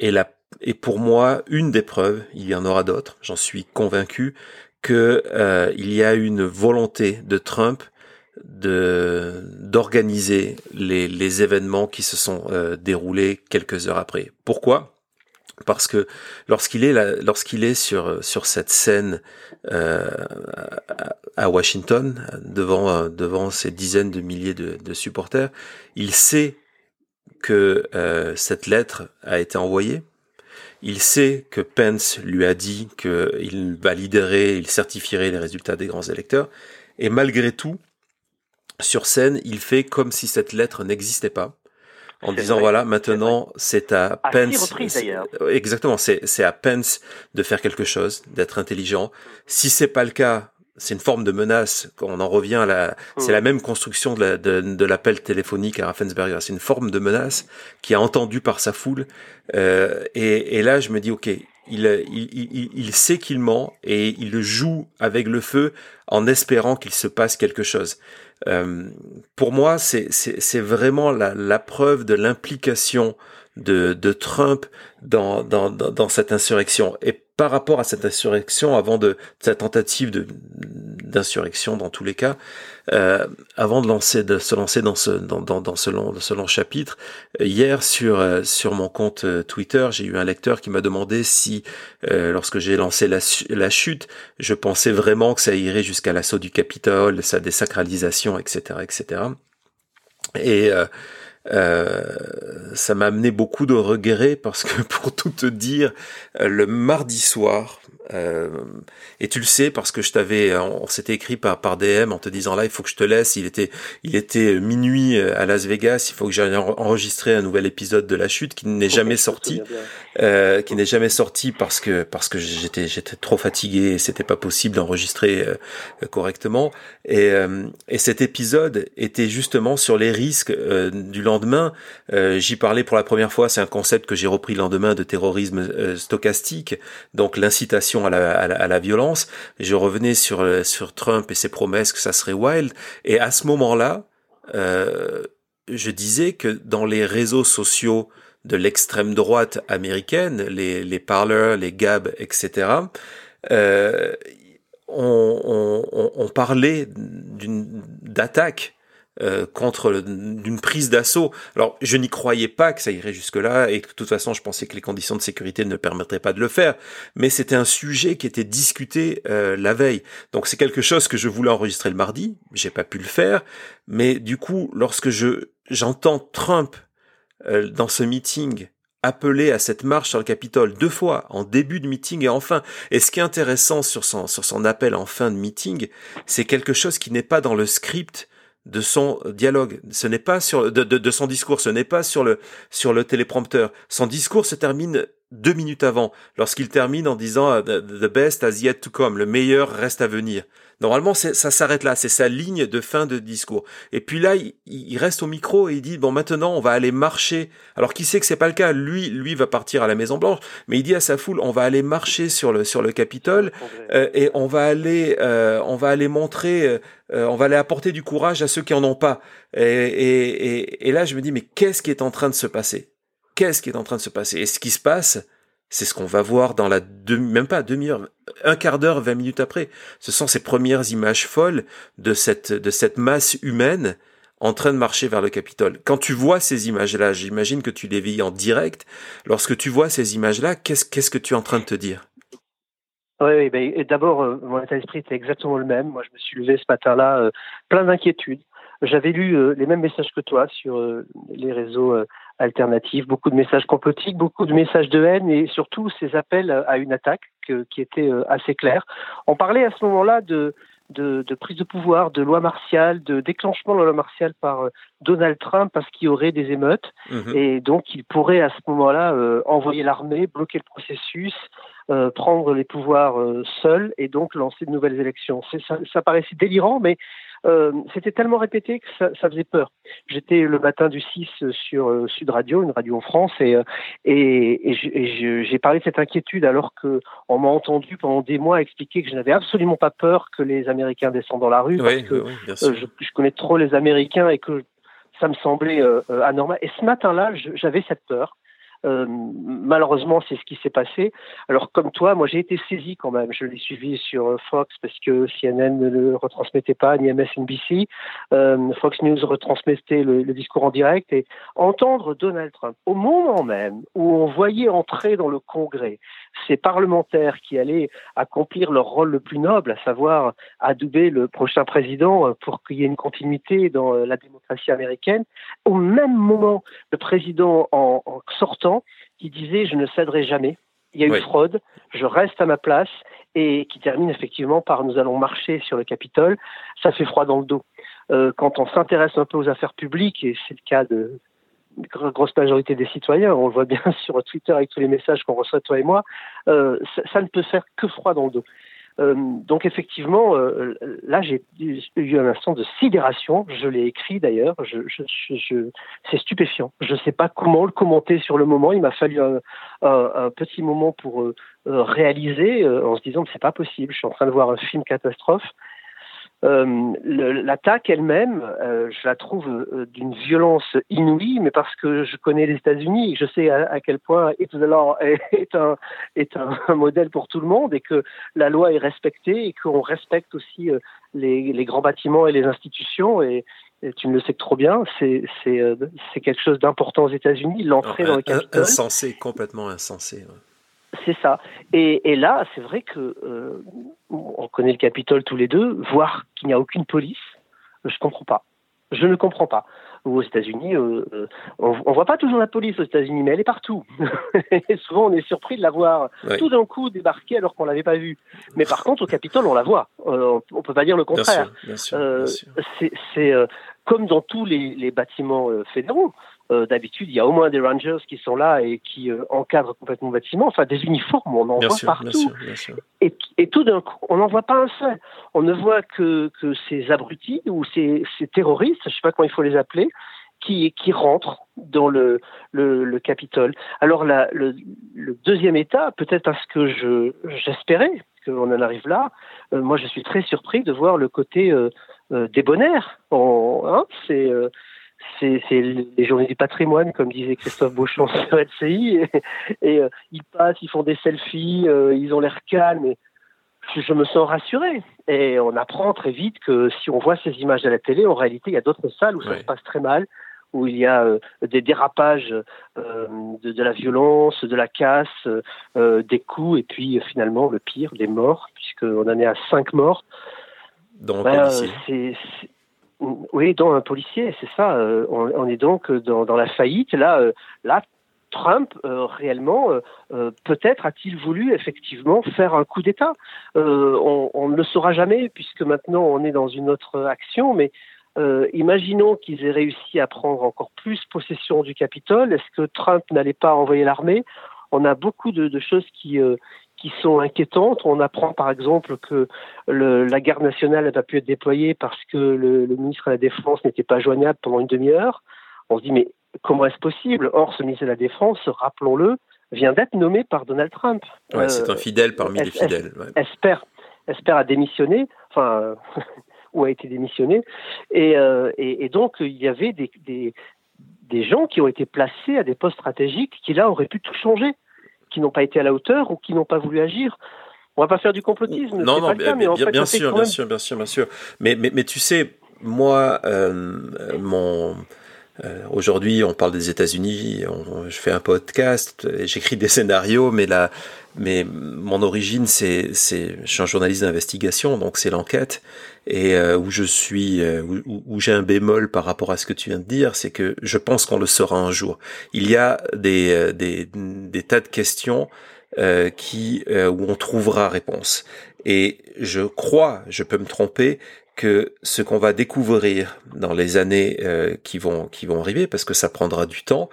est la est pour moi une des preuves. Il y en aura d'autres, j'en suis convaincu que il y a une volonté de Trump de d'organiser les, les événements qui se sont déroulés quelques heures après. Pourquoi? Parce que lorsqu'il est lorsqu'il est sur sur cette scène euh, à Washington devant devant ces dizaines de milliers de, de supporters, il sait que euh, cette lettre a été envoyée. Il sait que Pence lui a dit qu'il validerait, il certifierait les résultats des grands électeurs. Et malgré tout, sur scène, il fait comme si cette lettre n'existait pas en disant voilà maintenant c'est à, Pence exactement c'est c'est à Pence de faire quelque chose d'être intelligent si c'est pas le cas c'est une forme de menace. On en revient à la, c'est la même construction de, de, de l'appel téléphonique à Raffensberger. C'est une forme de menace qui est entendue par sa foule. Euh, et, et, là, je me dis, ok, il, il, il, il sait qu'il ment et il joue avec le feu en espérant qu'il se passe quelque chose. Euh, pour moi, c'est vraiment la, la, preuve de l'implication de, de, Trump dans, dans, dans, cette insurrection. Et par rapport à cette insurrection, avant de cette tentative de d'insurrection dans tous les cas, euh, avant de lancer de se lancer dans ce dans, dans, dans ce long ce long chapitre, hier sur euh, sur mon compte euh, Twitter, j'ai eu un lecteur qui m'a demandé si euh, lorsque j'ai lancé la, la chute, je pensais vraiment que ça irait jusqu'à l'assaut du Capitole, sa désacralisation, etc., etc. Et euh, ça m'a amené beaucoup de regrets parce que pour tout te dire, euh, le mardi soir, euh, et tu le sais parce que je t'avais, on, s'était écrit par par DM en te disant là il faut que je te laisse. Il était il était minuit à Las Vegas. Il faut que j'aille enregistrer un nouvel épisode de la chute qui n'est jamais sorti, euh, qui n'est jamais sorti parce que parce que j'étais j'étais trop fatigué et c'était pas possible d'enregistrer correctement. Et et cet épisode était justement sur les risques du lendemain. Euh, j'y parlais pour la première fois, c'est un concept que j'ai repris le lendemain de terrorisme euh, stochastique, donc l'incitation à la, violence. Je revenais sur, euh, sur Trump et ses promesses que ça serait wild. Et à ce moment-là, je disais que dans les réseaux sociaux de l'extrême droite américaine, les, les parleurs, les Gab, etc., on, on, on, parlait d'une d'attaque euh, contre d'une prise d'assaut. Alors, je n'y croyais pas que ça irait jusque-là, et de toute façon, je pensais que les conditions de sécurité ne permettraient pas de le faire. Mais c'était un sujet qui était discuté euh, la veille. Donc, c'est quelque chose que je voulais enregistrer le mardi. J'ai pas pu le faire. Mais du coup, lorsque je j'entends Trump euh, dans ce meeting appeler à cette marche sur le Capitole deux fois, en début de meeting et en fin. Et ce qui est intéressant sur son, sur son appel en fin de meeting, c'est quelque chose qui n'est pas dans le script de son dialogue. Ce n'est pas sur de, de, son discours. Ce n'est pas sur le sur le téléprompteur. Son discours se termine deux minutes avant, lorsqu'il termine en disant euh, the best has yet to come. Le meilleur reste à venir. Normalement, ça s'arrête là, c'est sa ligne de fin de discours. Et puis là, il, reste au micro et il dit bon maintenant on va aller marcher. Alors qui sait que c'est pas le cas? Lui, lui va partir à la Maison Blanche, mais il dit à sa foule on va aller marcher sur le sur le Capitole euh, et on va aller euh, on va aller montrer, euh, on va aller apporter du courage à ceux qui en ont pas. Et, et, et là, je me dis mais qu'est-ce qui est en train de se passer? Qu'est-ce qui est en train de se passer? Et ce qui se passe, c'est ce qu'on va voir dans la demi, même pas demi-heure, un quart d'heure, vingt minutes après. Ce sont ces premières images folles de cette, de cette masse humaine en train de marcher vers le Capitole. Quand tu vois ces images-là, j'imagine que tu les vis en direct. Lorsque tu vois ces images-là, qu'est-ce, qu'est-ce que tu es en train de te dire? Oui, oui ben, d'abord, euh, mon état d'esprit était exactement le même. Moi, je me suis levé ce matin-là, euh, plein d'inquiétudes. J'avais lu euh, les mêmes messages que toi sur les réseaux alternative, beaucoup de messages complotiques, beaucoup de messages de haine et surtout ces appels à une attaque qui étaient euh, assez clairs. On parlait à ce moment-là de, de, de, prise de pouvoir, de loi martiale, de déclenchement de la loi martiale par Donald Trump parce qu'il y aurait des émeutes. Mhm. Et donc, il pourrait à ce moment-là envoyer l'armée, bloquer le processus, prendre les pouvoirs seul et donc lancer de nouvelles élections. Ça, ça paraissait délirant, mais euh, c'était tellement répété que ça, ça faisait peur. J'étais le matin du 6 sur euh, Sud Radio, une radio en France, et, euh, et, et j'ai parlé de cette inquiétude alors que on m'a entendu pendant des mois expliquer que je n'avais absolument pas peur que les Américains descendent dans la rue parce que oui, je, je, connais trop les Américains et que ça me semblait anormal. Et ce matin-là, j'avais cette peur. Euh, malheureusement, c'est ce qui s'est passé. Alors, comme toi, moi, j'ai été saisi quand même. Je l'ai suivi sur Fox parce que CNN ne le retransmettait pas, ni MSNBC. Euh, Fox News retransmettait le, discours en direct et entendre Donald Trump au moment même où on voyait entrer dans le Congrès ces parlementaires qui allaient accomplir leur rôle le plus noble, à savoir adouber le prochain président euh, pour qu'il y ait une continuité dans la démocratie américaine. Au même moment, le président en, en sortant qui disait je ne céderai jamais. Il y a eu Oui. fraude, je reste à ma place et qui termine effectivement par nous allons marcher sur le Capitole. Ça fait froid dans le dos. Euh, quand on s'intéresse un peu aux affaires publiques, et c'est le cas de la grosse majorité des citoyens, on le voit bien sur Twitter avec tous les messages qu'on reçoit toi et moi, euh, ça, ça, ne peut faire que froid dans le dos. Euh, donc effectivement, euh, là j'ai eu un instant de sidération. Je l'ai écrit d'ailleurs. Je, je, je, c'est stupéfiant. Je ne sais pas comment le commenter sur le moment. Il m'a fallu un, petit moment pour euh, réaliser en se disant c'est pas possible. Je suis en train de voir un film catastrophe. Euh, L'attaque elle-même, euh, je la trouve euh, d'une violence inouïe, mais parce que je connais les États-Unis, je sais à, à, quel point It's the law est, un, est un, un, modèle pour tout le monde et que la loi est respectée et qu'on respecte aussi les, les, grands bâtiments et les institutions. Et, et tu me le sais trop bien, c'est quelque chose d'important aux États-Unis, l'entrée dans le Capitole. Insensé, complètement insensé. Ouais. C'est ça. Et, et là, c'est vrai que euh, on connaît le Capitole tous les deux, voir qu'il n'y a aucune police, je comprends pas. Je ne comprends pas. Ou aux États-Unis, euh, on, on voit pas toujours la police aux États-Unis, mais elle est partout. et souvent, on est surpris de la voir tout d'un coup débarquer alors qu'on l'avait pas vue. Mais par contre, au Capitole, on la voit. Euh, on peut pas dire le contraire. C'est comme dans tous les, les bâtiments fédéraux. Euh, D'habitude, il y a au moins des rangers qui sont là et qui euh, encadrent complètement le bâtiment. Enfin, des uniformes, on en bien voit sûr, partout. Bien sûr, bien sûr. Et, et, tout d'un coup, on n'en voit pas un seul. On ne voit que, que ces abrutis ou ces, ces, terroristes, je ne sais pas comment il faut les appeler, qui, qui rentrent dans le, le, le Capitole. Alors, la, le, le, deuxième état, peut-être parce que j'espérais qu'on en arrive là, euh, moi je suis très surpris de voir le côté euh, débonnaire. Hein, C'est c'est les journées du patrimoine, comme disait Christophe Beauchamp sur LCI, et, et euh, ils passent, ils font des selfies, euh, ils ont l'air calmes, et je, je, me sens rassuré. Et on apprend très vite que si on voit ces images à la télé, en réalité, il y a d'autres salles où ça se passe très mal, où il y a euh, des dérapages de, de, la violence, de la casse, des coups, et puis finalement, le pire, des morts, puisqu'on en est à cinq morts. Donc, ben, c'est oui, dans un policier, c'est ça. Euh, on, est donc dans, la faillite. Là, euh, Trump, euh, réellement, peut-être a-t-il voulu effectivement faire un coup d'État. On, ne le saura jamais puisque maintenant on est dans une autre action, mais imaginons qu'ils aient réussi à prendre encore plus possession du Capitole. Est-ce que Trump n'allait pas envoyer l'armée? On a beaucoup de choses qui qui sont inquiétantes. On apprend par exemple que le, la garde nationale n'a pas pu être déployée parce que le, le ministre de la Défense n'était pas joignable pendant une demi-heure. On se dit mais comment est-ce possible? Or, ce ministre de la Défense, rappelons-le, vient d'être nommé par Donald Trump. Ouais, euh, c'est un fidèle parmi les fidèles. Ouais. Espère, espère a démissionné, enfin, ou a été démissionné. Et, euh, et, et, donc, il y avait des, des, des gens qui ont été placés à des postes stratégiques qui là auraient pu tout changer qui n'ont pas été à la hauteur ou qui n'ont pas voulu agir. On va pas faire du complotisme. Non, non, pas bien, mais en bien, fait, bien sûr, bien sûr, bien sûr, bien sûr. Mais, mais, mais tu sais, moi, euh, mon euh, aujourd'hui, on parle des États-Unis. Je fais un podcast, j'écris des scénarios, mais là, mais mon origine, c'est, c'est, je suis un journaliste d'investigation, donc c'est l'enquête. Et euh, où je suis, euh, où, où j'ai un bémol par rapport à ce que tu viens de dire, c'est que je pense qu'on le saura un jour. Il y a des, des, des tas de questions qui où on trouvera réponse. Et je crois, je peux me tromper, que ce qu'on va découvrir dans les années qui vont qui vont arriver, parce que ça prendra du temps,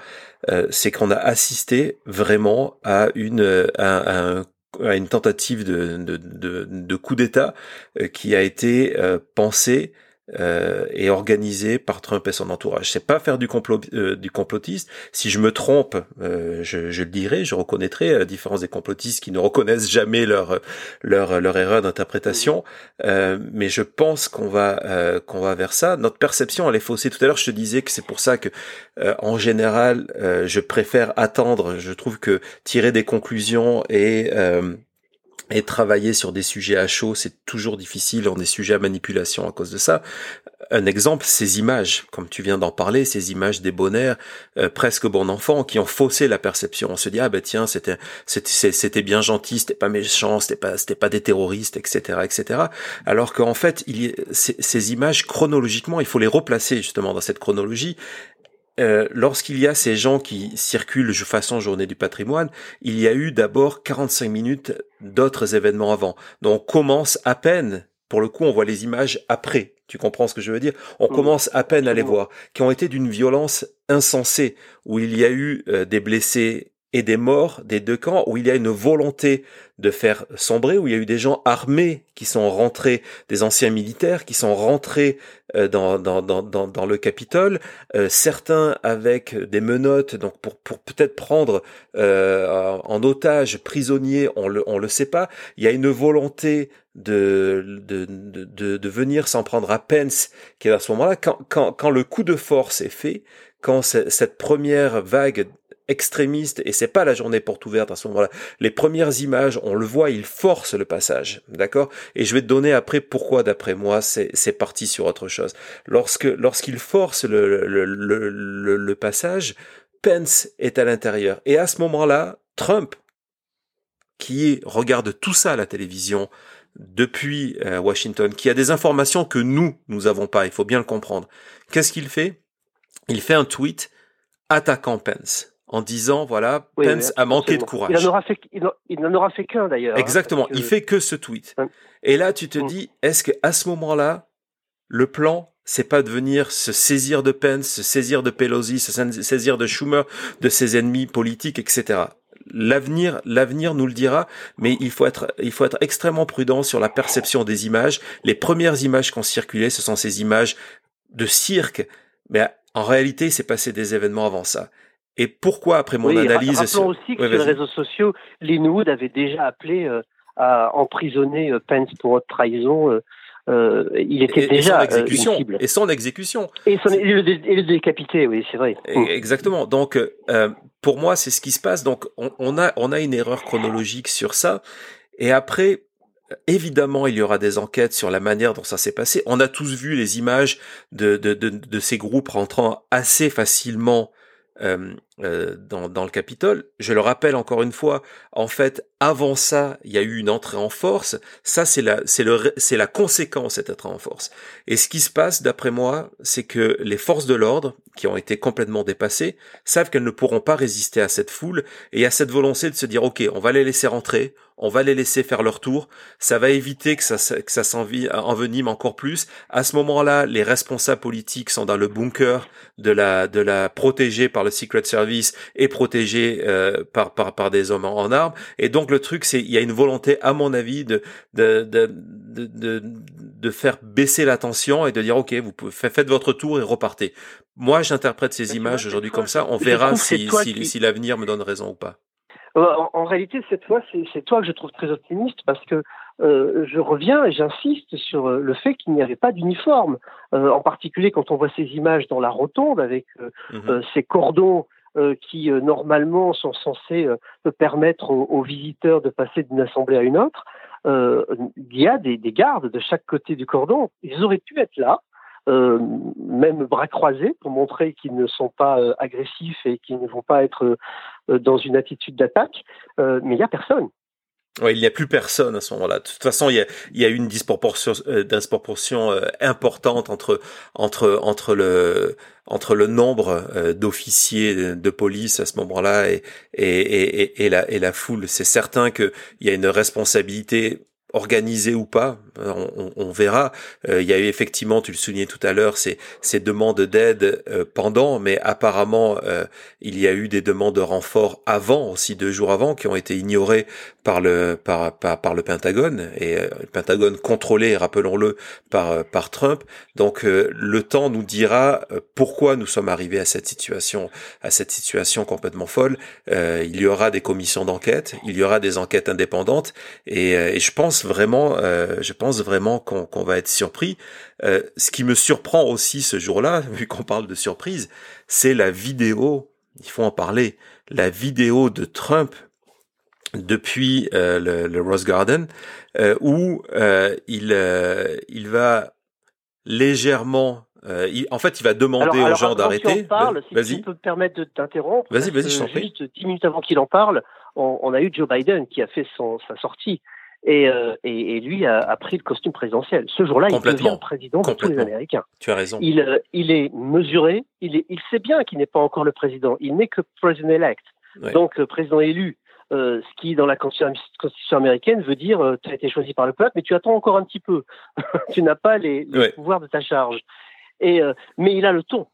c'est qu'on a assisté vraiment à une à, à une tentative de, de, de, de coup d'État euh, qui a été euh, pensée euh, et organisé par Trump et son entourage. C'est pas faire du complot euh, du complotiste. Si je me trompe, euh, je, je, le dirai, je reconnaîtrai la différence des complotistes qui ne reconnaissent jamais leur leur leur erreur d'interprétation. mais je pense qu'on va qu'on va vers ça. Notre perception elle est faussée. Tout à l'heure je te disais que c'est pour ça que en général je préfère attendre. Je trouve que tirer des conclusions et et travailler sur des sujets à chaud, c'est toujours difficile. On est sujet à manipulation à cause de ça. Un exemple, ces images, comme tu viens d'en parler, ces images bonheurs euh, presque bon enfant qui ont faussé la perception. On se dit ah ben tiens c'était c'était c'était bien gentil, c'était pas méchant, c'était pas c'était pas des terroristes, etc. etc. Alors qu'en fait il y, ces, ces images chronologiquement il faut les replacer justement dans cette chronologie euh, lorsqu'il y a ces gens qui circulent façon journée du patrimoine, il y a eu d'abord 45 minutes d'autres événements avant. Donc on commence à peine, pour le coup on voit les images après, tu comprends ce que je veux dire? On commence à peine à les voir, qui ont été d'une violence insensée, où il y a eu euh, des blessés et des morts des deux camps, où il y a une volonté de faire sombrer, où il y a eu des gens armés qui sont rentrés, des anciens militaires qui sont rentrés euh, dans, dans, dans, dans, le Capitole, euh, certains avec des menottes, donc pour, pour peut-être prendre euh, en otage, prisonniers, on le, on le sait pas. Il y a une volonté de, de, de, de venir s'en prendre à Pence, qui est à ce moment-là, quand, quand, quand le coup de force est fait, quand cette première vague extrémiste et c'est pas la journée porte ouverte à ce moment-là. Les premières images, on le voit, il force le passage, d'accord? Et je vais te donner après pourquoi, d'après moi, c'est parti sur autre chose. Lorsque lorsqu'il force le, le, le, le, passage, Pence est à l'intérieur et à ce moment-là, Trump, qui regarde tout ça à la télévision depuis euh, Washington, qui a des informations que nous nous avons pas, il faut bien le comprendre. Qu'est-ce qu'il fait? Il fait un tweet attaquant Pence en disant voilà Pence a manqué de courage. Il n'en aura fait, il qu'un d'ailleurs. Hein, Exactement, il fait que ce tweet. Et là, tu te mm. dis, est-ce que à ce moment-là, le plan, c'est pas de venir se saisir de Pence, se saisir de Pelosi, se saisir de Schumer, de ses ennemis politiques, etc. L'avenir, l'avenir nous le dira, mais il faut être, il faut être extrêmement prudent sur la perception des images. Les premières images qui ont circulé, ce sont ces images de cirque, mais en réalité, c'est passé des événements avant ça. Et pourquoi, après mon analyse... Rappelons aussi que sur les réseaux sociaux, Linwood avait déjà appelé euh, à emprisonner euh, Pence pour haute trahison. Euh, il était déjà et son exécution, et son exécution. Et, son, le, le, décapité, oui, c'est vrai. Exactement. Donc, pour moi, c'est ce qui se passe. Donc, on, on, a, on a une erreur chronologique sur ça. Et après, Évidemment, il y aura des enquêtes sur la manière dont ça s'est passé. On a tous vu les images de, de, de, de ces groupes rentrant assez facilement euh, euh, dans, dans, le Capitole. Je le rappelle encore une fois, en fait, avant ça, il y a eu une entrée en force. Ça, c'est la, c'est le, c'est la conséquence cette entrée en force. Et ce qui se passe, d'après moi, c'est que les forces de l'ordre, qui ont été complètement dépassées, savent qu'elles ne pourront pas résister à cette foule et a cette volonté de se dire, ok, on va les laisser rentrer, on va les laisser faire leur tour. Ça va éviter que ça, que ça s'envenime encore plus. À ce moment-là, les responsables politiques sont dans le bunker de la, de la protégée par le Secret Service et protégée euh, par, par, par des hommes en, armes. Et donc le truc, c'est il y a une volonté, à mon avis, de, de, de, de, de faire baisser la tension et de dire ok, vous pouvez, faites votre tour et repartez. Moi, j'interprète ces images aujourd'hui comme ça. On verra si, si, si l'avenir me donne raison ou pas. Euh, en, réalité, cette fois, c'est toi que je trouve très optimiste parce que euh, je reviens et j'insiste sur le fait qu'il n'y avait pas d'uniforme. en particulier quand on voit ces images dans la rotonde avec mhm. ces cordons qui normalement sont censés permettre aux, visiteurs de passer d'une assemblée à une autre. il y a des, des gardes de chaque côté du cordon. Ils auraient pu être là. Euh, même bras croisés pour montrer qu'ils ne sont pas euh, agressifs et qu'ils ne vont pas être euh, dans une attitude d'attaque, mais il n'y a personne. Ouais, il n'y a plus personne à ce moment-là. De toute façon, il y a, il y a une disproportion, euh, disproportion euh, importante entre entre entre le entre le nombre euh, d'officiers de police à ce moment-là et et, et, et la et la foule. C'est certain qu'il y a une responsabilité organisée ou pas, on, on, verra. Euh, il y a eu effectivement, tu le soulignais tout à l'heure, ces, ces demandes d'aide euh, pendant, mais apparemment euh, il y a eu des demandes de renfort avant, aussi deux jours avant, qui ont été ignorées par le par par, par le Pentagone et le Pentagone contrôlé, rappelons-le, par par Trump. Donc le temps nous dira pourquoi nous sommes arrivés à cette situation, à cette situation complètement folle. il y aura des commissions d'enquête, il y aura des enquêtes indépendantes et, et je pense vraiment, je pense vraiment qu'on va être surpris. Euh, ce qui me surprend aussi ce jour-là, vu qu'on parle de surprise, c'est la vidéo, il faut en parler, la vidéo de Trump depuis euh, le, Rose Garden, euh, où il, il va légèrement en fait, il va demander aux gens d'arrêter. Vas-y. Si tu peux me permettre de t'interrompre. Vas-y, vas-y, je t'en prie. Juste dix minutes avant qu'il en parle, on, on, a eu Joe Biden qui a fait son, sa sortie. Et, euh, et, et, lui a, a, pris le costume présidentiel. Ce jour-là, il devient président de tous les Américains. Tu as raison. Il, euh, il est mesuré, il, est, il sait bien qu'il n'est pas encore le président, il n'est que president-elect, donc le président élu. Euh, ce qui, dans la constitution américaine, veut dire euh, tu as été choisi par le peuple, mais tu attends encore un petit peu. tu n'as pas les, les pouvoirs de ta charge. Et, euh, mais il a le ton.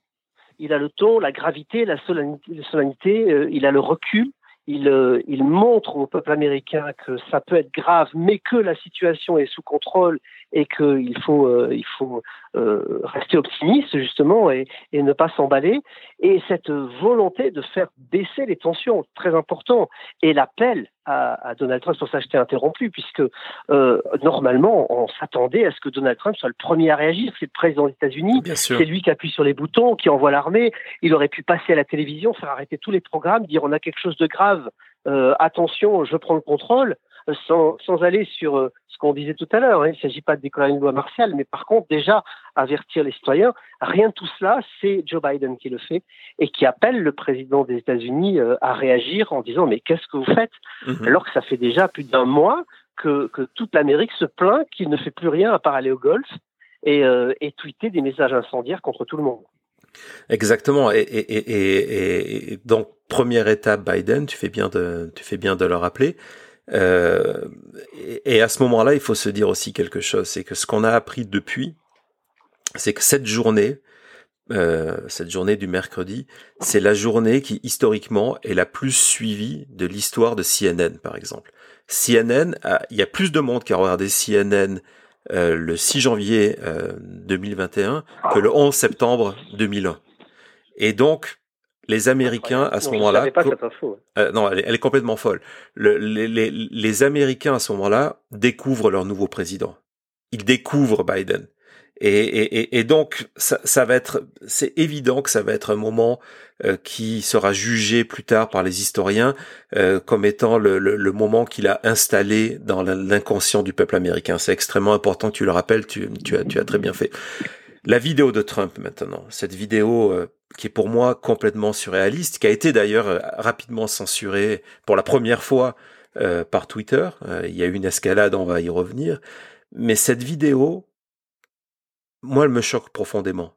Il a le ton, la gravité, la solennité, la solennité il a le recul il, euh, il, montre au peuple américain que ça peut être grave, mais que la situation est sous contrôle et qu'il faut, euh, il faut euh, rester optimiste justement et, et ne pas s'emballer. Et cette volonté de faire baisser les tensions, très important. Et l'appel à, à, Donald Trump, pour t'ai interrompu, puisque euh, normalement on s'attendait à ce que Donald Trump soit le premier à réagir. C'est le président des États-Unis, c'est lui qui appuie sur les boutons, qui envoie l'armée. Il aurait pu passer à la télévision, faire arrêter tous les programmes, dire on a quelque chose de grave, euh, attention, je prends le contrôle sans, sans aller sur euh, ce qu'on disait tout à l'heure. Hein. Il ne s'agit pas de déclarer une loi martiale, mais par contre, déjà, avertir les citoyens. Rien de tout cela, c'est Joe Biden qui le fait et qui appelle le président des États-Unis euh, à réagir en disant Mais qu'est-ce que vous faites? Mhm. Alors que ça fait déjà plus d'un mois que, que toute l'Amérique se plaint qu'il ne fait plus rien à part aller au golf et, euh, et tweeter des messages incendiaires contre tout le monde. Exactement. Et, et, et, et, donc première étape Biden, tu fais bien de tu fais bien de le rappeler. Euh, et, à ce moment-là, il faut se dire aussi quelque chose, c'est que ce qu'on a appris depuis, c'est que cette journée, euh, cette journée du mercredi, c'est la journée qui historiquement est la plus suivie de l'histoire de CNN, par exemple. CNN, il y a plus de monde qui a regardé CNN euh, le 6 janvier 2021 que le 11 septembre 2001. Et donc, les Américains à ce moment-là, euh, non, elle est, complètement folle. Le, les, les, les, Américains à ce moment-là découvrent leur nouveau président. Ils découvrent Biden. Et, et, et donc, ça, ça, va être, c'est évident que ça va être un moment euh, qui sera jugé plus tard par les historiens euh, comme étant le, le, le moment qu'il a installé dans l'inconscient du peuple américain. C'est extrêmement important que tu le rappelles. Tu, tu, as, tu as très bien fait. La vidéo de Trump maintenant, cette vidéo qui est pour moi complètement surréaliste, qui a été d'ailleurs euh, rapidement censurée pour la première fois euh, par Twitter. Euh, il y a eu une escalade, on va y revenir. Mais cette vidéo, moi, elle me choque profondément.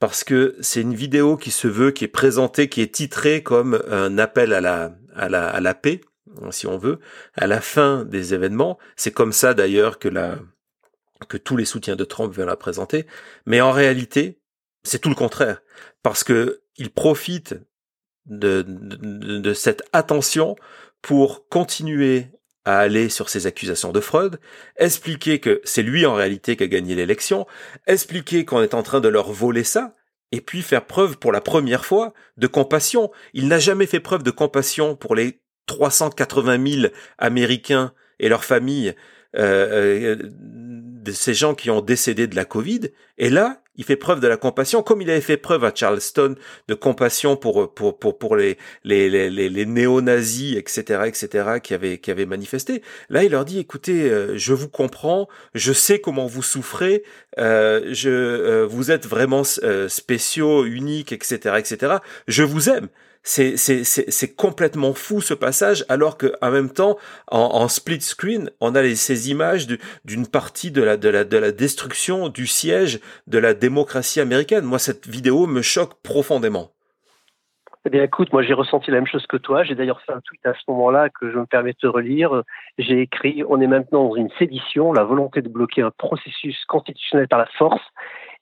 Parce que c'est une vidéo qui se veut, qui est présentée, qui est titrée comme un appel à la, à la, à la paix, si on veut, à la fin des événements. C'est comme ça d'ailleurs que la, que tous les soutiens de Trump veulent la présenter. Mais en réalité, c'est tout le contraire, parce que il profite de, cette attention pour continuer à aller sur ces accusations de fraude, expliquer que c'est lui en réalité qui a gagné l'élection, expliquer qu'on est en train de leur voler ça, et puis faire preuve pour la première fois de compassion. Il n'a jamais fait preuve de compassion pour les 380 000 Américains et leurs familles, euh, euh, de ces gens qui ont décédé de la Covid. Et là, il fait preuve de la compassion, comme il avait fait preuve à Charleston de compassion pour pour pour pour les les les, les néo-nazis, etc., etc., qui avaient qui avaient manifesté. Là, il leur dit écoutez, euh, je vous comprends, je sais comment vous souffrez, euh, je euh, vous êtes vraiment spéciaux, uniques, etc., etc. Je vous aime. C'est, complètement fou ce passage, alors que en même temps, en, split screen, on a ces images d'une partie de la, de, la, de la destruction du siège de la démocratie américaine. Moi, cette vidéo me choque profondément. Eh bien, écoute, moi j'ai ressenti la même chose que toi. J'ai d'ailleurs fait un tweet à ce moment-là que je me permets de relire. J'ai écrit On est maintenant dans une sédition, la volonté de bloquer un processus constitutionnel par la force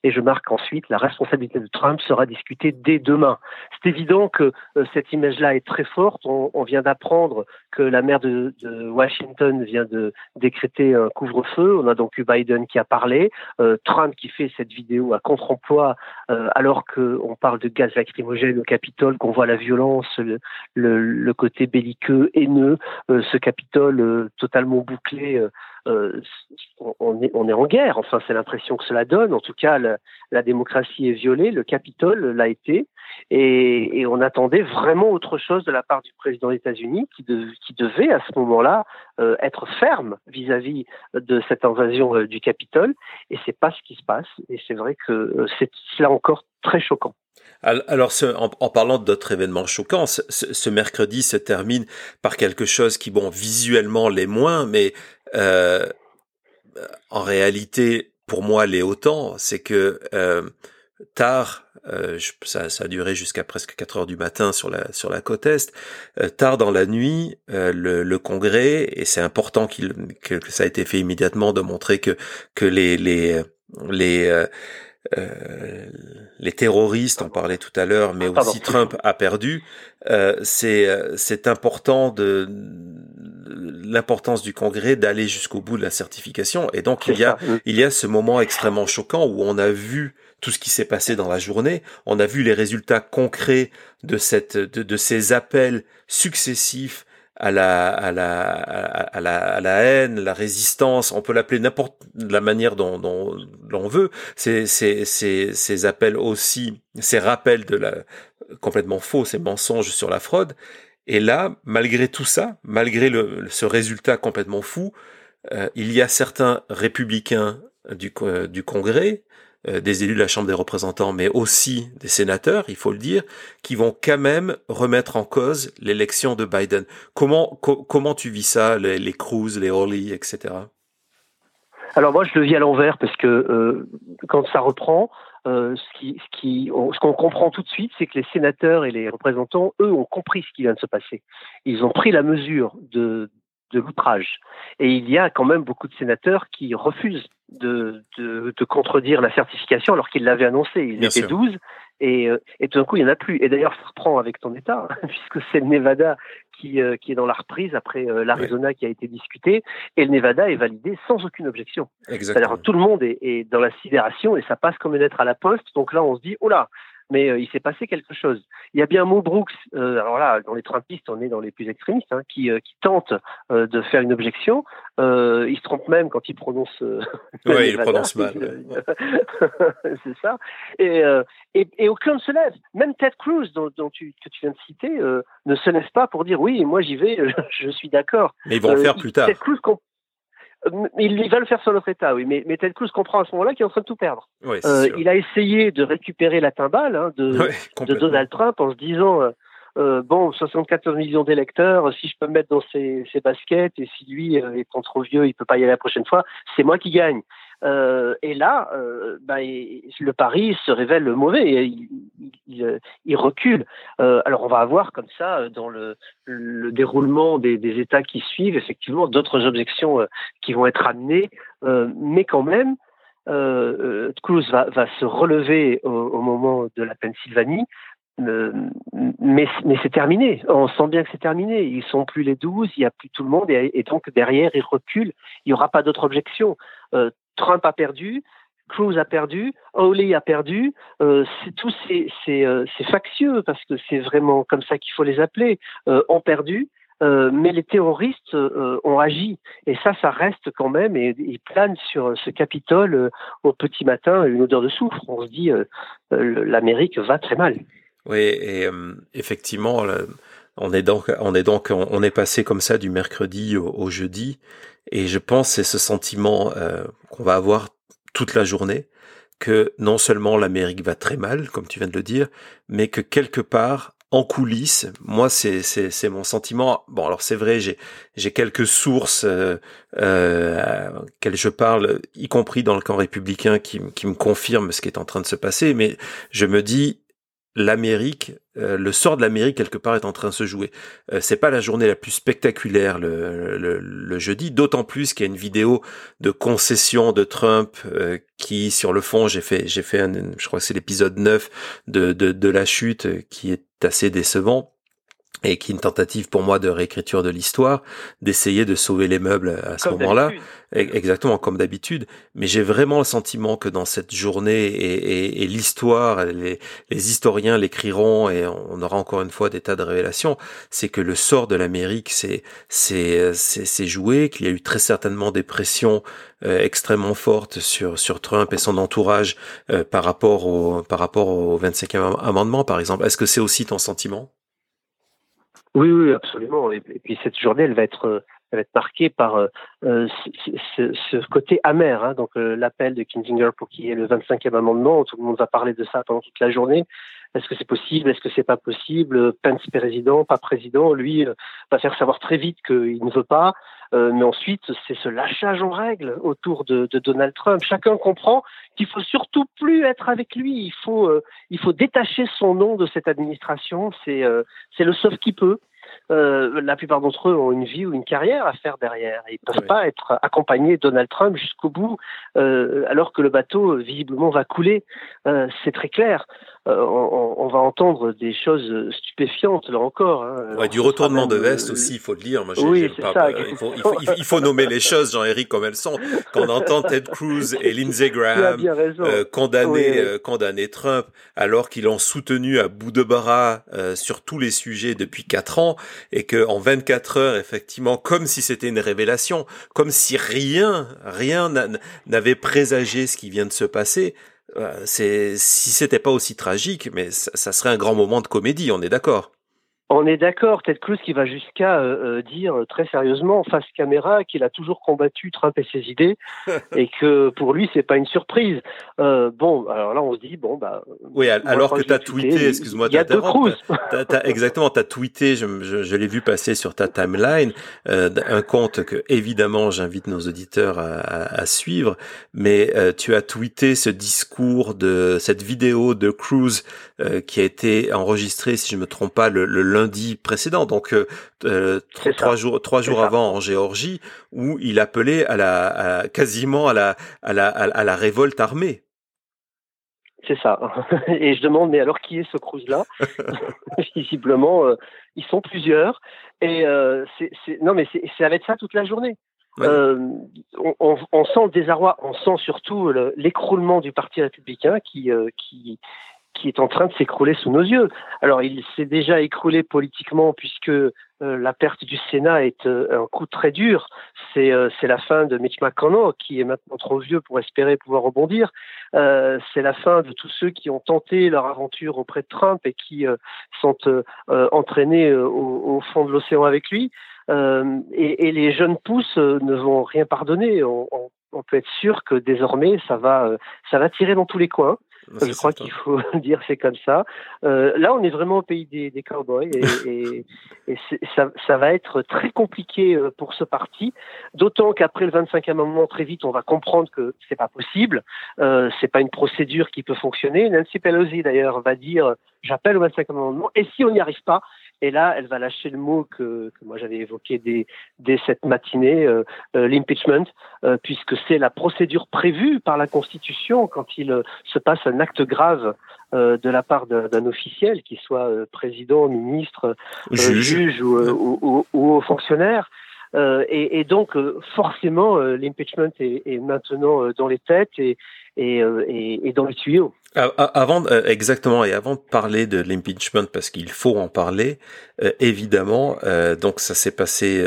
et je marque ensuite la responsabilité de Trump sera discutée dès demain. C'est évident que euh, cette image-là est très forte. On, on vient d'apprendre que la maire de, Washington vient de décréter un couvre-feu. On a donc eu Biden qui a parlé, euh, Trump qui fait cette vidéo à contre-emploi euh, alors qu'on parle de gaz lacrymogène au Capitole, qu'on voit la violence, le, côté belliqueux, haineux, euh, ce Capitole totalement bouclé euh, on, est, en guerre. Enfin, c'est l'impression que cela donne. En tout cas, la, démocratie est violée. Le Capitole l'a été. Et, et, on attendait vraiment autre chose de la part du président des États-Unis qui, de, qui, devait à ce moment-là euh, être ferme vis-à-vis de cette invasion euh, du Capitole. Et c'est pas ce qui se passe. Et c'est vrai que euh, c'est là encore très choquant. Alors, en, en, parlant d'autres événements choquants, ce, mercredi se termine par quelque chose qui, bon, visuellement l'est moins, mais en réalité, pour moi, l'est autant. C'est que tard, euh, ça, ça, a duré jusqu'à presque 4 heures du matin sur la sur la côte est. Euh, tard dans la nuit, euh, le, le, Congrès et c'est important qu'il que, que, ça a été fait immédiatement de montrer que que les les les euh, les terroristes, on parlait tout à l'heure, mais aussi Trump a perdu. Euh, c'est c'est important de l'importance du Congrès d'aller jusqu'au bout de la certification. Et donc il y a il y a ce moment extrêmement choquant où on a vu tout ce qui s'est passé dans la journée, on a vu les résultats concrets de cette de, de ces appels successifs à la, à la, à la, à la haine, la résistance, on peut l'appeler n'importe la manière dont, dont, l'on veut. Ces, appels aussi, ces rappels de la complètement faux, ces mensonges sur la fraude. Et là, malgré tout ça, malgré le, ce résultat complètement fou, euh, il y a certains républicains du, euh, du Congrès des élus de la Chambre des représentants, mais aussi des sénateurs, il faut le dire, qui vont quand même remettre en cause l'élection de Biden. Comment, comment tu vis ça, les, Cruz, les Hawley, etc. Alors moi, je le vis à l'envers parce que euh, quand ça reprend, euh, ce qu'on comprend tout de suite, c'est que les sénateurs et les représentants, eux, ont compris ce qui vient de se passer. Ils ont pris la mesure de, de l'outrage. Et il y a quand même beaucoup de sénateurs qui refusent de, de, de contredire la certification alors qu'ils l'avaient annoncé. Ils étaient 12 et, euh, et tout d'un coup, il n'y en a plus. Et d'ailleurs, ça reprend avec ton État, puisque c'est le Nevada qui, euh, qui est dans la reprise après euh, l'Arizona oui. qui a été discuté. Et le Nevada est validé sans aucune objection. C'est-à-dire tout le monde est, est, dans la sidération et ça passe comme une lettre à la poste. Donc là, on se dit, oh là, mais euh, il s'est passé quelque chose. Il y a bien Mo Brooks, euh, alors là, dans les Trumpistes, on est dans les plus extrémistes, hein, qui, euh, qui tente euh, de faire une objection. Il se trompe même quand il prononce. oui, il prononce mal. C'est ça. Et, et, et, aucun ne se lève. Même Ted Cruz, dont, dont tu, que tu viens de citer, ne se lève pas pour dire oui, moi j'y vais, je, je suis d'accord. Mais ils vont le faire plus tard. Ted Cruz il, il va le faire sur notre état, oui, mais, mais Ted Cruz comprend à ce moment-là qu'il est en train de tout perdre. Oui, euh, il a essayé de récupérer la timbale hein, de, oui, de Donald Trump en se disant euh, euh, bon, 74 millions d'électeurs, si je peux me mettre dans ses, ses baskets et si lui, euh, étant trop vieux, il peut pas y aller la prochaine fois, c'est moi qui gagne. Euh, et là, euh, bah, le pari se révèle mauvais. Il, il, recule. Euh, alors, on va avoir comme ça, dans le, le déroulement des, États qui suivent, effectivement, d'autres objections euh, qui vont être amenées, euh, mais quand même, euh, va, se relever au, moment de la Pennsylvanie. mais, c'est terminé. On sent bien que c'est terminé. Ils sont plus les 12, il n'y a plus tout le monde, et, donc derrière, ils reculent. Il n'y aura pas d'autres objections. Euh, Trump a perdu, Cruz a perdu, Hawley a perdu. Euh, c'est tout c'est c'est euh, factieux parce que c'est vraiment comme ça qu'il faut les appeler. Euh, ont perdu. Mais les terroristes ont agi et ça, ça reste quand même et ils planent sur ce Capitole au petit matin une odeur de soufre. On se dit l'Amérique va très mal. Oui, et effectivement, on est donc, on est donc, on est passé comme ça du mercredi au, jeudi, et je pense c'est ce sentiment euh, qu'on va avoir toute la journée que non seulement l'Amérique va très mal, comme tu viens de le dire, mais que quelque part en coulisses. Moi, c'est c'est mon sentiment. Bon, alors c'est vrai, j'ai j'ai quelques sources euh, euh, je parle, y compris dans le camp républicain, qui qui me confirment ce qui est en train de se passer. Mais je me dis, l'Amérique, euh, le sort de l'Amérique quelque part est en train de se jouer. Euh, c'est pas la journée la plus spectaculaire le, le, jeudi, d'autant plus qu'il y a une vidéo de concession de Trump euh, qui, sur le fond, j'ai fait, j'ai fait, un, je crois que c'est l'épisode 9 de, de, de la chute qui est assez décevant et qui est une tentative pour moi de réécriture de l'histoire, d'essayer de sauver les meubles à ce moment-là, exactement comme d'habitude. Mais j'ai vraiment le sentiment que dans cette journée et, et, l'histoire, les, les, historiens l'écriront et on aura encore une fois des tas de révélations. C'est que le sort de l'Amérique, c'est c'est c'est joué, qu'il y a eu très certainement des pressions euh, extrêmement fortes sur sur Trump et son entourage euh, par rapport au par rapport au 25e amendement, par exemple. Est-ce que c'est aussi ton sentiment? Oui, oui, absolument. Et, puis cette journée, elle va être, elle va être marquée par euh, euh ce, ce, côté amer. Hein, donc euh, l'appel de Kinzinger pour qu'il y ait le 25e amendement, tout le monde va parler de ça pendant toute la journée. Est-ce que c'est possible? Est-ce que c'est pas possible? Pence président, pas président, lui euh, va faire savoir très vite qu'il ne veut pas. Mais ensuite, c'est ce lâchage en règle autour de, de Donald Trump. Chacun comprend qu'il faut surtout plus être avec lui. Il faut, il faut détacher son nom de cette administration. C'est, c'est le sauf qui peut. Euh, la plupart d'entre eux ont une vie ou une carrière à faire derrière. Ils ne peuvent pas être accompagnés Donald Trump jusqu'au bout, euh, alors que le bateau visiblement va couler. Euh, c'est très clair. Euh, on, on, va entendre des choses stupéfiantes là encore. Hein. Ouais, du retournement de veste aussi, il faut le dire. Moi, oui, c'est ça. Il faut, il, faut, il, faut, nommer les choses, Jean-Éric, comme elles sont. Quand on entend Ted Cruz et Lindsey Graham euh, condamner, euh, condamner Trump, alors qu'ils l'ont soutenu à bout de bras euh, sur tous les sujets depuis quatre ans, et que en 24 heures, effectivement, comme si c'était une révélation, comme si rien, rien n'avait présagé ce qui vient de se passer, euh, c'est si c'était pas aussi tragique, mais ça, serait un grand moment de comédie, on est d'accord. On est d'accord, Ted Cruz qui va jusqu'à euh, euh, dire très sérieusement face caméra qu'il a toujours combattu Trump et ses idées et que pour lui c'est pas une surprise. Euh, bon, alors là on se dit bon bah. Oui, alors que tu as tweeté, excuse-moi, il y a deux Cruz. exactement, tu as tweeté, je, je, je l'ai vu passer sur ta timeline, euh, un compte que évidemment j'invite nos auditeurs à, à, à suivre, mais tu as tweeté ce discours de cette vidéo de Cruz qui a été enregistrée, si je me trompe pas, le, le lundi précédent, donc euh, euh trois, jours, trois jours avant en Géorgie, où il appelait à la, quasiment à la, à la, à la révolte armée. C'est ça. Et je demande, mais alors qui est ce Cruz-là? Visiblement, euh, ils sont plusieurs. Et euh, c'est, non, mais c'est, ça va être ça toute la journée. Euh, on, on, sent le désarroi, on sent surtout l'écroulement du Parti républicain qui, qui, qui est en train de s'écrouler sous nos yeux. Alors, il s'est déjà écroulé politiquement puisque euh, la perte du Sénat est euh, un coup très dur. C'est euh, la fin de Mitch McConnell, qui est maintenant trop vieux pour espérer pouvoir rebondir. c'est la fin de tous ceux qui ont tenté leur aventure auprès de Trump et qui sont entraînés au, au, fond de l'océan avec lui. Et, et, les jeunes pousses ne vont rien pardonner. On, on, on peut être sûr que désormais ça va ça va tirer dans tous les coins. Je crois qu'il faut dire c'est comme ça. Euh, là, on est vraiment au pays des, des cowboys et, et, et ça, ça, va être très compliqué euh, pour ce parti. D'autant qu'après le 25e amendement, très vite, on va comprendre que c'est pas possible. Euh, c'est pas une procédure qui peut fonctionner. Nancy Pelosi d'ailleurs va dire j'appelle au 25e amendement et si on n'y arrive pas, et là, elle va lâcher le mot que, que moi j'avais évoqué dès, dès, cette matinée, euh, euh, l'impeachment, euh, puisque c'est la procédure prévue par la Constitution quand il se passe un acte grave de la part d'un officiel, qu'il soit président, ministre, juge, ou, ou, ou, ou fonctionnaire. Et, et, donc, forcément, l'impeachment est, est, maintenant dans les têtes et, et, et dans les tuyaux. Avant, euh, exactement, et avant de parler de l'impeachment, parce qu'il faut en parler, euh, évidemment, euh, donc ça s'est passé,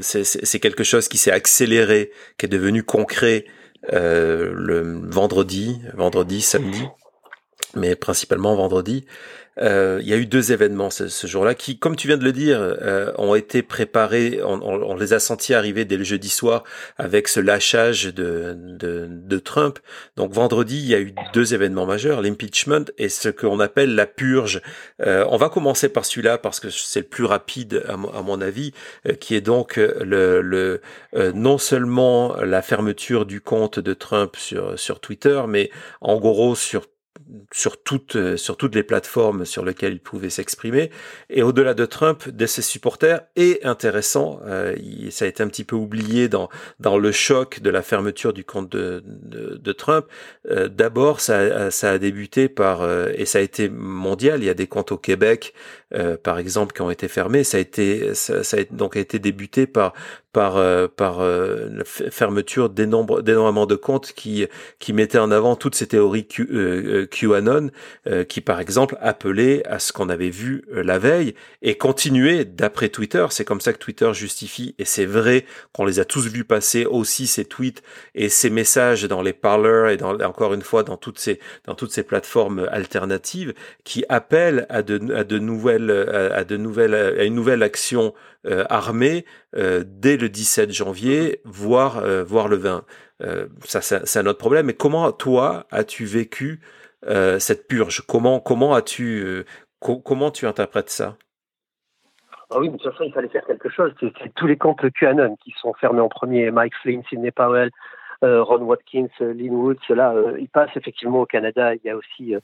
c'est quelque chose qui s'est accéléré, qui est devenu concret le vendredi, vendredi, samedi. Mais principalement vendredi, euh, il y a eu deux événements ce, jour-là qui, comme tu viens de le dire, euh, ont été préparés, on, les a sentis arriver dès le jeudi soir avec ce lâchage de, de, de, Trump. Donc vendredi, il y a eu deux événements majeurs, l'impeachment et ce qu'on appelle la purge. Euh, on va commencer par celui-là parce que c'est le plus rapide à, mon avis, euh, qui est donc le, le non seulement la fermeture du compte de Trump sur, sur Twitter, mais en gros sur sur toutes, euh, sur toutes les plateformes sur lesquelles il pouvait s'exprimer. Et au-delà de Trump, de ses supporters, et intéressant, euh, ça a été un petit peu oublié dans, dans le choc de la fermeture du compte de, de, Trump. Euh, d'abord, ça, ça a débuté par, et ça a été mondial, il y a des comptes au Québec, par exemple, qui ont été fermés. Ça a été, ça, ça a donc été débuté par par par la fermeture d'énormément de comptes qui qui mettaient en avant toutes ces théories QAnon, euh, qui par exemple appelait à ce qu'on avait vu euh, la veille et continuait d'après Twitter. C'est comme ça que Twitter justifie, et c'est vrai qu'on les a tous vus passer aussi ces tweets et ces messages dans les parleurs et dans, encore une fois dans toutes ces dans toutes ces plateformes alternatives qui appellent à de à de nouvelles à de nouvelles à une nouvelle action euh, armée dès le 17 janvier, voire voire le 20. ça, c'est un autre problème. Mais comment toi as-tu vécu euh, cette purge? Comment comment as-tu euh, comment tu interprètes ça? Ah oui, de toute façon, il fallait faire quelque chose. C'est tous les comptes QAnon qui sont fermés en premier. Mike Flynn, Sidney Powell, euh, Ron Watkins, Lynn Woods, là, ils passent effectivement au Canada. Il y a aussi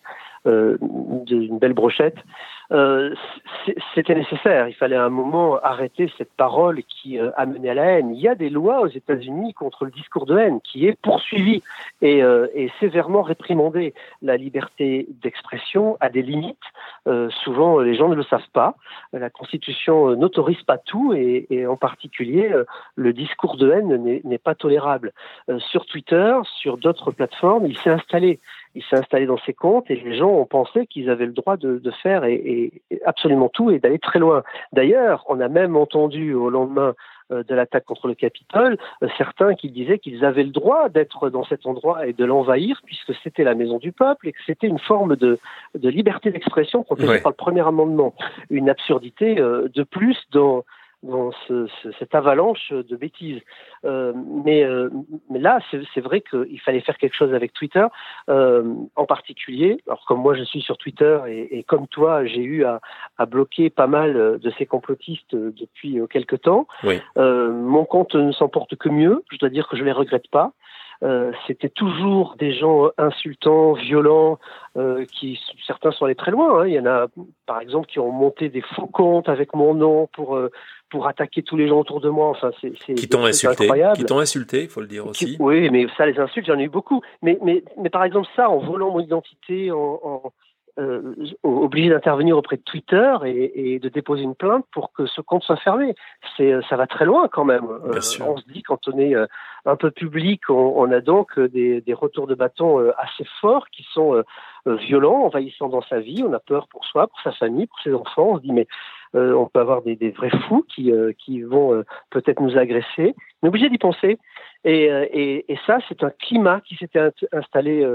une belle brochette. Euh, c'était nécessaire. Il fallait à un moment arrêter cette parole qui euh, a mené à la haine. Il y a des lois aux États-Unis contre le discours de haine qui est poursuivi et, euh, et sévèrement réprimandé. La liberté d'expression a des limites. souvent, les gens ne le savent pas. La Constitution n'autorise pas tout et, et, en particulier, le discours de haine n'est pas tolérable. sur Twitter, sur d'autres plateformes, il s'est installé il s'est installé dans ses comptes et les gens ont pensé qu'ils avaient le droit de, de faire et, absolument tout et d'aller très loin. D'ailleurs, on a même entendu au lendemain euh, de l'attaque contre le Capitole, euh, certains qui disaient qu'ils avaient le droit d'être dans cet endroit et de l'envahir puisque c'était la maison du peuple et que c'était une forme de, de liberté d'expression protégée par le premier amendement. Une absurdité euh, de plus dans dans ce, cette avalanche de bêtises. Euh, mais, euh, mais là, c'est vrai qu'il fallait faire quelque chose avec Twitter, euh, en particulier. Alors comme moi, je suis sur Twitter et, et comme toi, j'ai eu à, à, bloquer pas mal de ces complotistes depuis quelque temps. Oui. mon compte ne s'en porte que mieux. Je dois dire que je les regrette pas. Euh, c'était toujours des gens insultants, violents, euh, qui certains sont allés très loin. Hein. Il y en a, par exemple, qui ont monté des faux comptes avec mon nom pour euh, pour attaquer tous les gens autour de moi. Enfin, c'est qui t'ont insulté, qui t'ont insulté, il faut le dire aussi. oui, mais ça, les insultes, j'en ai eu beaucoup. Mais mais mais par exemple ça, en volant mon identité, en, en euh, obligé d'intervenir auprès de Twitter et, et, de déposer une plainte pour que ce compte soit fermé. C'est, ça va très loin quand même. Euh, on se dit quand on est euh, un peu public, on, on a donc des, des, retours de bâton assez forts qui sont violents, envahissants dans sa vie. On a peur pour soi, pour sa famille, pour ses enfants. On se dit mais on peut avoir des, des vrais fous qui, qui vont peut-être nous agresser. On est obligé d'y penser. Et, et, et ça, c'est un climat qui s'était installé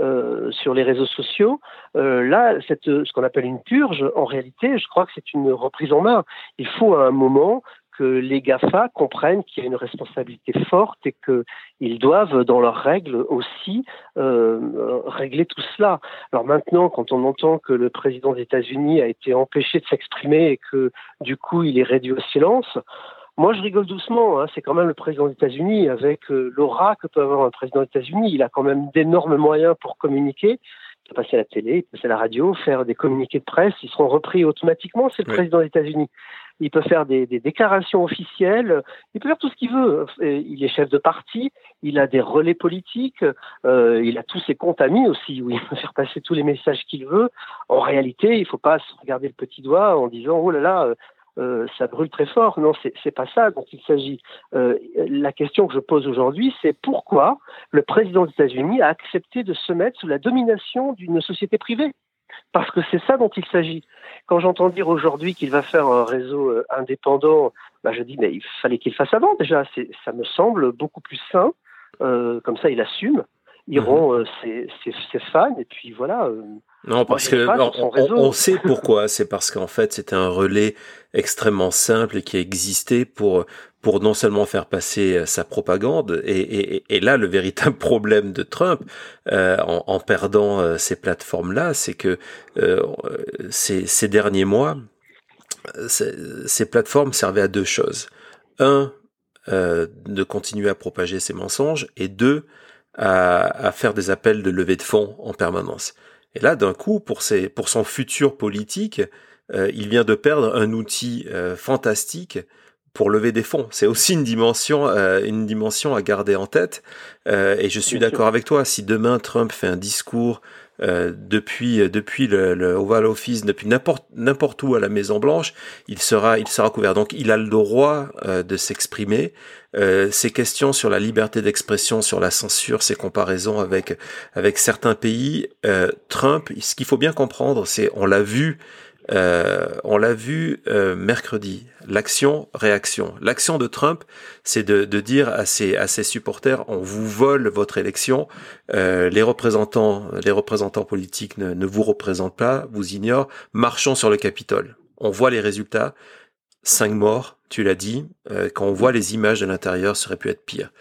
euh, sur les réseaux sociaux. Euh, là, cette, ce qu'on appelle une purge, en réalité, je crois que c'est une reprise en main. Il faut à un moment que les GAFA comprennent qu'il y a une responsabilité forte et qu'ils doivent, dans leurs règles aussi, euh, régler tout cela. Alors maintenant, quand on entend que le président des États-Unis a été empêché de s'exprimer et que du coup il est réduit au silence, moi, je rigole doucement. Hein. C'est quand même le président des États-Unis, avec euh, l'aura que peut avoir un président des États-Unis. Il a quand même d'énormes moyens pour communiquer. Il peut passer à la télé, il peut passer à la radio, faire des communiqués de presse. Ils seront repris automatiquement. C'est le président des États-Unis. Il peut faire des, des, déclarations officielles. Il peut faire tout ce qu'il veut. Il est chef de parti. Il a des relais politiques. Euh, il a tous ses comptes amis aussi, où il peut faire passer tous les messages qu'il veut. En réalité, il ne faut pas se regarder le petit doigt en disant oh là là, euh, ça brûle très fort. Non, c'est pas ça dont il s'agit. Euh, la question que je pose aujourd'hui, c'est pourquoi le président des États-Unis a accepté de se mettre sous la domination d'une société privée? Parce que c'est ça dont il s'agit. Quand j'entends dire aujourd'hui qu'il va faire un réseau euh, indépendant, bah je dis mais il fallait qu'il fasse avant déjà. Ça me semble beaucoup plus sain. comme ça, il assume. Iront mhm. ses, fans, et puis voilà. non, parce que on, sait pourquoi. C'est parce qu'en fait, c'était un relais extrêmement simple qui existait pour pour non seulement faire passer euh, sa propagande, et, et, et là le véritable problème de Trump euh, en, en, perdant euh, ces plateformes-là, c'est que euh, ces, ces, derniers mois, ces plateformes servaient à deux choses. Un, de continuer à propager ses mensonges, et deux, à, à, faire des appels de levée de fonds en permanence. Et là, d'un coup, pour, ses, pour son futur politique, il vient de perdre un outil fantastique pour lever des fonds. C'est aussi une dimension, euh, une dimension à garder en tête. Euh, et je suis d'accord avec toi. Si demain Trump fait un discours euh, depuis depuis le, le, Oval Office, depuis n'importe n'importe où à la Maison Blanche, il sera il sera couvert. Donc il a le droit de s'exprimer. Ces questions sur la liberté d'expression, sur la censure, ces comparaisons avec avec certains pays, Trump, ce qu'il faut bien comprendre, c'est on l'a vu euh, on l'a vu euh, mercredi, l'action-réaction. L'action de Trump, c'est de, dire à ses, à ses supporters, on vous vole votre élection, euh, les représentants, les représentants politiques ne, ne vous représentent pas, vous ignorent, marchons sur le Capitole. On voit les résultats, cinq morts, tu l'as dit, quand on voit les images de l'intérieur, ça aurait pu être pire.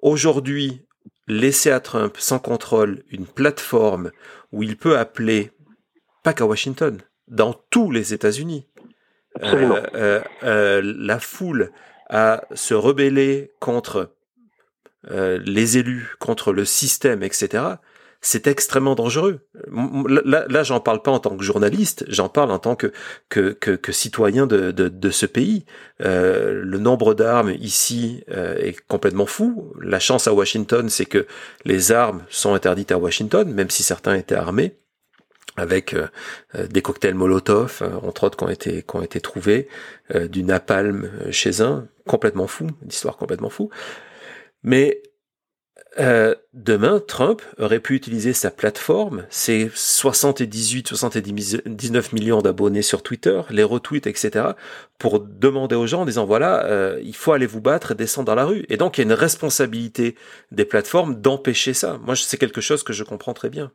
Aujourd'hui, laisser à Trump sans contrôle une plateforme où il peut appeler, pas qu'à Washington, dans tous les États-Unis. Euh, euh, euh, la foule à se rebeller contre les élus, contre le système, etc. C'est extrêmement dangereux. Là, j'en parle pas en tant que journaliste, j'en parle en tant que que, que, citoyen de, de, ce pays. le nombre d'armes ici est complètement fou. La chance à Washington, c'est que les armes sont interdites à Washington, même si certains étaient armés avec euh, euh, des cocktails Molotov, euh, entre autres, qui ont été, qui ont été trouvés, du napalm chez un, complètement fou, une complètement fou. Mais demain, Trump aurait pu utiliser sa plateforme, ses 78, 79 millions d'abonnés sur Twitter, les retweets, etc., pour demander aux gens en disant voilà, il faut aller vous battre et descendre dans la rue. Et donc il y a une responsabilité des plateformes d'empêcher ça. Moi, c'est quelque chose que je comprends très bien.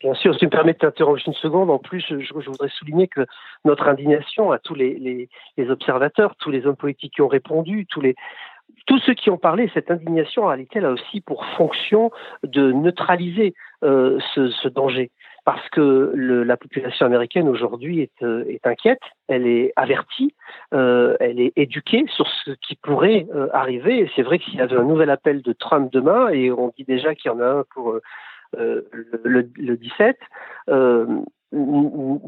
Bien sûr, si tu me permets de t'interroger une seconde, en plus, je, voudrais souligner que notre indignation à tous les, observateurs, tous les hommes politiques qui ont répondu, tous les tous ceux qui ont parlé, cette indignation, en réalité, a aussi pour fonction de neutraliser euh, ce, danger. Parce que la population américaine aujourd'hui est, euh, inquiète, elle est avertie, euh, elle est éduquée sur ce qui pourrait arriver. Et c'est vrai que s'il y avait un nouvel appel de Trump demain, et on dit déjà qu'il y en a un pour euh, le, le, 17, euh,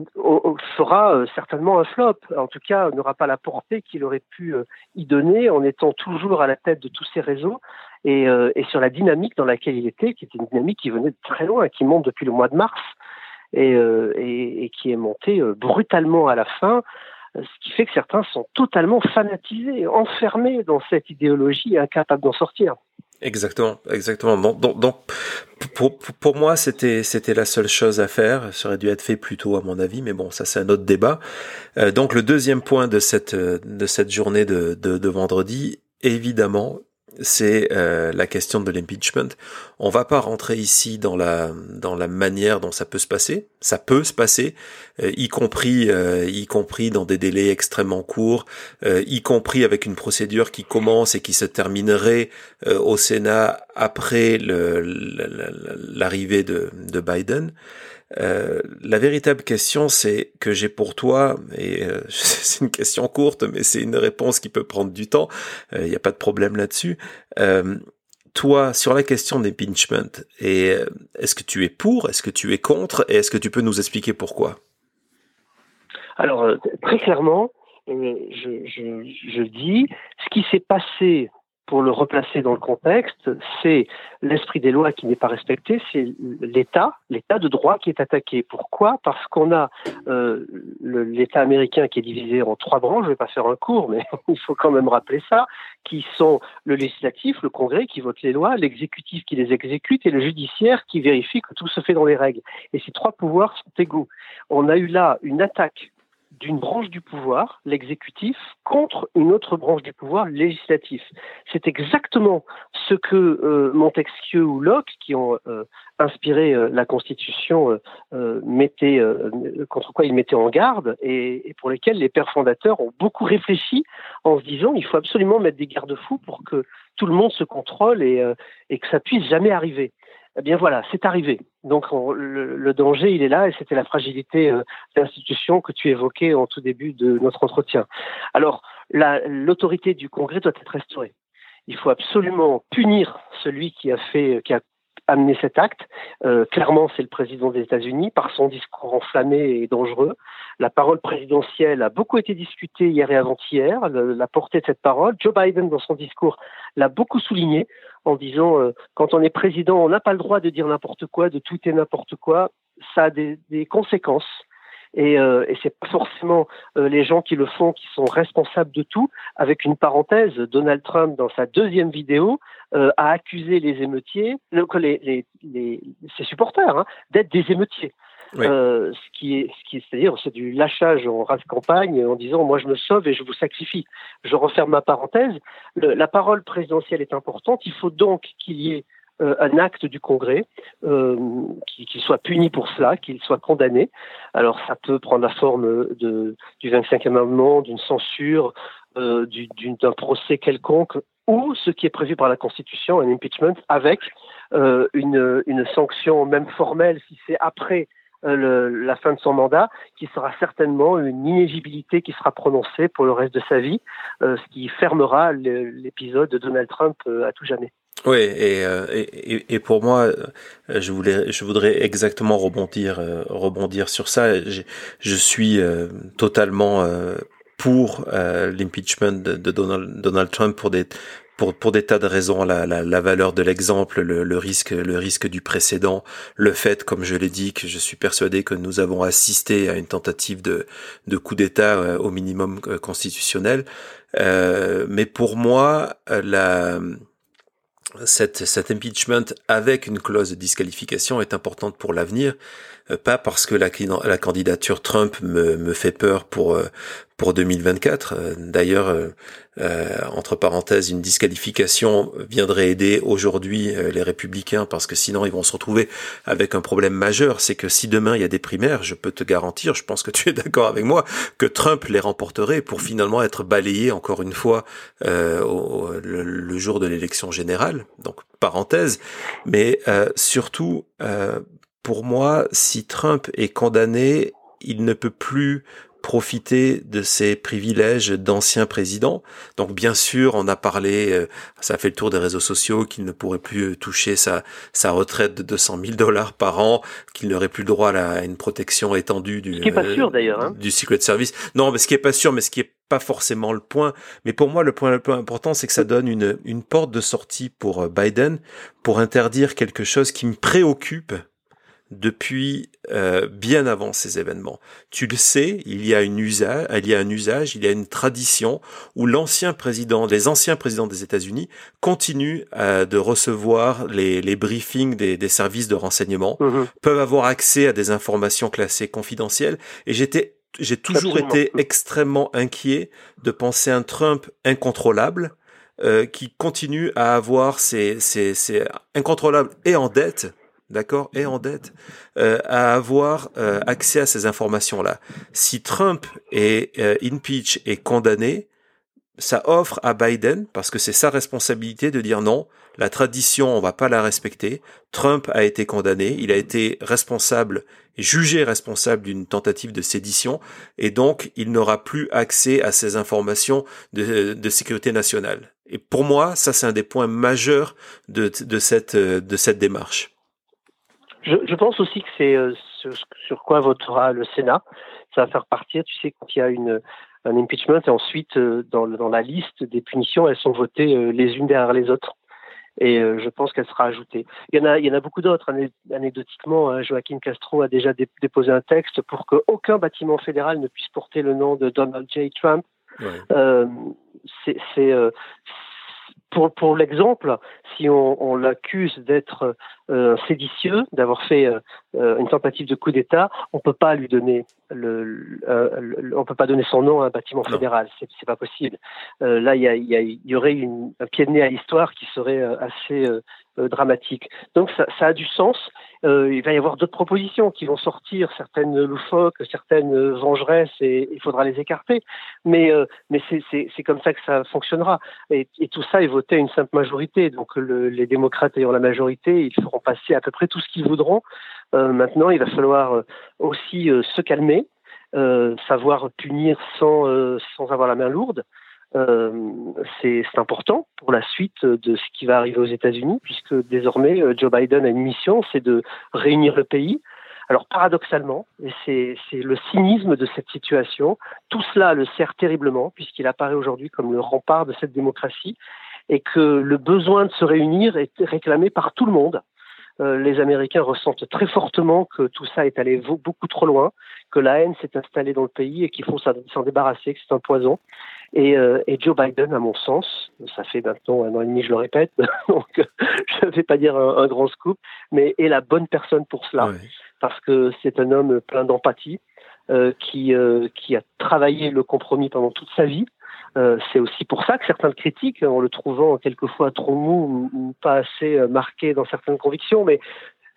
fera euh, certainement un flop. En tout cas, n'aura pas la portée qu'il aurait pu y donner en étant toujours à la tête de tous ces réseaux et, et, sur la dynamique dans laquelle il était, qui était une dynamique qui venait de très loin, qui monte depuis le mois de mars et, et, et qui est montée brutalement à la fin ce qui fait que certains sont totalement fanatisés, enfermés dans cette idéologie et incapables d'en sortir. Exactement, exactement. Donc, donc, pour, pour moi, c'était c'était la seule chose à faire. Ça aurait dû être fait plus tôt, à mon avis, mais bon, ça c'est un autre débat. Euh, donc, le deuxième point de cette de cette journée de, de, de vendredi, évidemment, c'est euh, la question de l'impeachment. On va pas rentrer ici dans la dans la manière dont ça peut se passer. Ça peut se passer, euh, y compris euh, y compris dans des délais extrêmement courts, y compris avec une procédure qui commence et qui se terminerait au Sénat après l'arrivée de, de Biden. Euh, la véritable question, c'est que j'ai pour toi, et euh, c'est une question courte, mais c'est une réponse qui peut prendre du temps. Il euh, n'y a pas de problème là-dessus. toi, sur la question d'impeachment, et est-ce que tu es pour, est-ce que tu es contre, et est-ce que tu peux nous expliquer pourquoi? Alors très clairement, je, je, je dis, ce qui s'est passé pour le replacer dans le contexte, c'est l'esprit des lois qui n'est pas respecté, c'est l'État, l'État de droit qui est attaqué. Pourquoi? Parce qu'on a euh, l'État américain qui est divisé en trois branches, je ne vais pas faire un cours, mais il faut quand même rappeler ça, qui sont le législatif, le Congrès qui vote les lois, l'exécutif qui les exécute et le judiciaire qui vérifie que tout se fait dans les règles. Et ces trois pouvoirs sont égaux. On a eu là une attaque d'une branche du pouvoir, l'exécutif, contre une autre branche du pouvoir, législatif. C'est exactement ce que euh, Montesquieu ou Locke, qui ont euh, inspiré euh, la Constitution, mettaient, contre quoi ils mettaient en garde, et, et, pour lesquels les pères fondateurs ont beaucoup réfléchi en se disant il faut absolument mettre des garde-fous pour que tout le monde se contrôle et, et que ça puisse jamais arriver. Eh bien voilà, c'est arrivé. Donc le, danger, il est là, et c'était la fragilité euh, d'institution que tu évoquais en tout début de notre entretien. Alors, l'autorité du Congrès doit être restaurée. Il faut absolument punir celui qui a fait, qui a amené cet acte. Euh, clairement, c'est le président des États-Unis par son discours enflammé et dangereux. La parole présidentielle a beaucoup été discutée hier et avant-hier, la portée de cette parole. Joe Biden, dans son discours, l'a beaucoup souligné en disant euh, quand on est président, on n'a pas le droit de dire n'importe quoi, de tweeter n'importe quoi. Ça a des, conséquences. Et, euh, et c'est pas forcément euh, les gens qui le font qui sont responsables de tout. Avec une parenthèse, Donald Trump dans sa deuxième vidéo euh, a accusé les émeutiers, ses supporters, hein, d'être des émeutiers. Euh, ce qui est, ce qui est, c'est-à-dire, c'est du lâchage en race campagne en disant, moi, je me sauve et je vous sacrifie. Je referme ma parenthèse. Le, la parole présidentielle est importante. Il faut donc qu'il y ait euh, un acte du Congrès, euh, qu'il soit puni pour cela, qu'il soit condamné. Alors ça peut prendre la forme de, du 25e amendement, d'une censure, euh, d'un procès quelconque, ou ce qui est prévu par la Constitution, un impeachment, avec euh, une, une sanction même formelle si c'est après euh, la fin de son mandat, qui sera certainement une inéligibilité qui sera prononcée pour le reste de sa vie, euh, ce qui fermera l'épisode de Donald Trump euh, à tout jamais. Oui, et, et, et, pour moi, je voulais, je voudrais exactement rebondir, rebondir sur ça. Je, je suis totalement pour l'impeachment de Donald, Donald, Trump pour des pour, pour des tas de raisons, la, la, la valeur de l'exemple, le, le, risque, le risque du précédent, le fait, comme je l'ai dit, que je suis persuadé que nous avons assisté à une tentative de, de coup d'État euh, au minimum euh, constitutionnel. Euh, mais pour moi, la, cette, cet impeachment avec une clause de disqualification est importante pour l'avenir, pas parce que la, candidature Trump me, me, fait peur pour pour 2024. Euh, d'ailleurs, euh, euh, entre parenthèses, une disqualification viendrait aider aujourd'hui les républicains parce que sinon ils vont se retrouver avec un problème majeur. C'est que si demain il y a des primaires, je peux te garantir, je pense que tu es d'accord avec moi, que Trump les remporterait pour finalement être balayé encore une fois au, le, jour de l'élection générale. Donc parenthèse, mais surtout pour moi, si Trump est condamné, il ne peut plus profiter de ses privilèges d'ancien président. Donc bien sûr, on a parlé, euh, ça a fait le tour des réseaux sociaux, qu'il ne pourrait plus euh, toucher sa, sa retraite de 200 000 dollars par an, qu'il n'aurait plus le droit à, une protection étendue du, ce qui est pas sûr, d'ailleurs, hein. du Secret Service. Non, mais ce qui est pas sûr, mais ce qui est pas forcément le point. Mais pour moi, le point le plus important, c'est que ça donne une, une porte de sortie pour euh, Biden pour interdire quelque chose qui me préoccupe depuis euh, bien avant ces événements. Tu le sais, il y a une usage, il y a un usage, il y a une tradition où l'ancien président, les anciens présidents des États-Unis continuent euh, de recevoir les, les briefings des, des, services de renseignement, mhm. peuvent avoir accès à des informations classées confidentielles. Et j'étais, j'ai toujours été extrêmement inquiet de penser un Trump incontrôlable. Euh, qui continue à avoir ses, ses, ses incontrôlables et en dette, d'accord, et en dette, euh, à avoir euh, accès à ces informations-là. Si Trump est euh, impeach et condamné, ça offre à Biden, parce que c'est sa responsabilité de dire non, la tradition, on va pas la respecter. Trump a été condamné, il a été responsable, jugé responsable d'une tentative de sédition, et donc il n'aura plus accès à ces informations de, de sécurité nationale. Et pour moi, ça c'est un des points majeurs de, de cette, de cette démarche. Je, je, pense aussi que c'est euh, sur, quoi votera le Sénat. Ça va faire partir, tu sais, quand il y a une, un impeachment, et ensuite, euh, dans, dans la liste des punitions, elles sont votées euh, les unes derrière les autres. Et je pense qu'elle sera ajoutée. Il y en a, il y en a beaucoup d'autres. Anecdotiquement, hein, Joaquin Castro a déjà déposé un texte pour qu'aucun bâtiment fédéral ne puisse porter le nom de Donald J. Trump. Ouais. c'est pour, pour l'exemple, si on, on l'accuse d'être euh, séditieux, d'avoir fait euh, une tentative de coup d'État, on peut pas lui donner le, on peut pas donner son nom à un bâtiment fédéral, c'est, pas possible. là, il y, a, y, y, aurait une, un pied de nez à l'histoire qui serait assez dramatique. Donc ça, ça, a du sens. il va y avoir d'autres propositions qui vont sortir, certaines loufoques, certaines vengeresses, et il faudra les écarter. Mais, mais c'est, comme ça que ça fonctionnera. Et, et tout ça est voté à une simple majorité. Donc le, les démocrates ayant la majorité, ils feront passer à peu près tout ce qu'ils voudront. Euh, maintenant, il va falloir euh, aussi euh, se calmer, savoir punir sans, sans avoir la main lourde. c'est important pour la suite de ce qui va arriver aux États-Unis, puisque désormais Joe Biden a une mission, c'est de réunir le pays. Alors paradoxalement, et c'est le cynisme de cette situation, tout cela le sert terriblement, puisqu'il apparaît aujourd'hui comme le rempart de cette démocratie, et que le besoin de se réunir est réclamé par tout le monde. Euh, les Américains ressentent très fortement que tout ça est allé beaucoup trop loin, que la haine s'est installée dans le pays et qu'il faut s'en débarrasser, que c'est un poison. Et, euh, et, Joe Biden, à mon sens, ça fait maintenant un an et demi, je le répète, donc je ne vais pas dire un, grand scoop, mais est la bonne personne pour cela, parce que c'est un homme plein d'empathie, euh, qui, euh, qui a travaillé le compromis pendant toute sa vie, euh, c'est aussi pour ça que certains le critiquent, en le trouvant quelquefois trop mou ou, pas assez euh, marqué dans certaines convictions, mais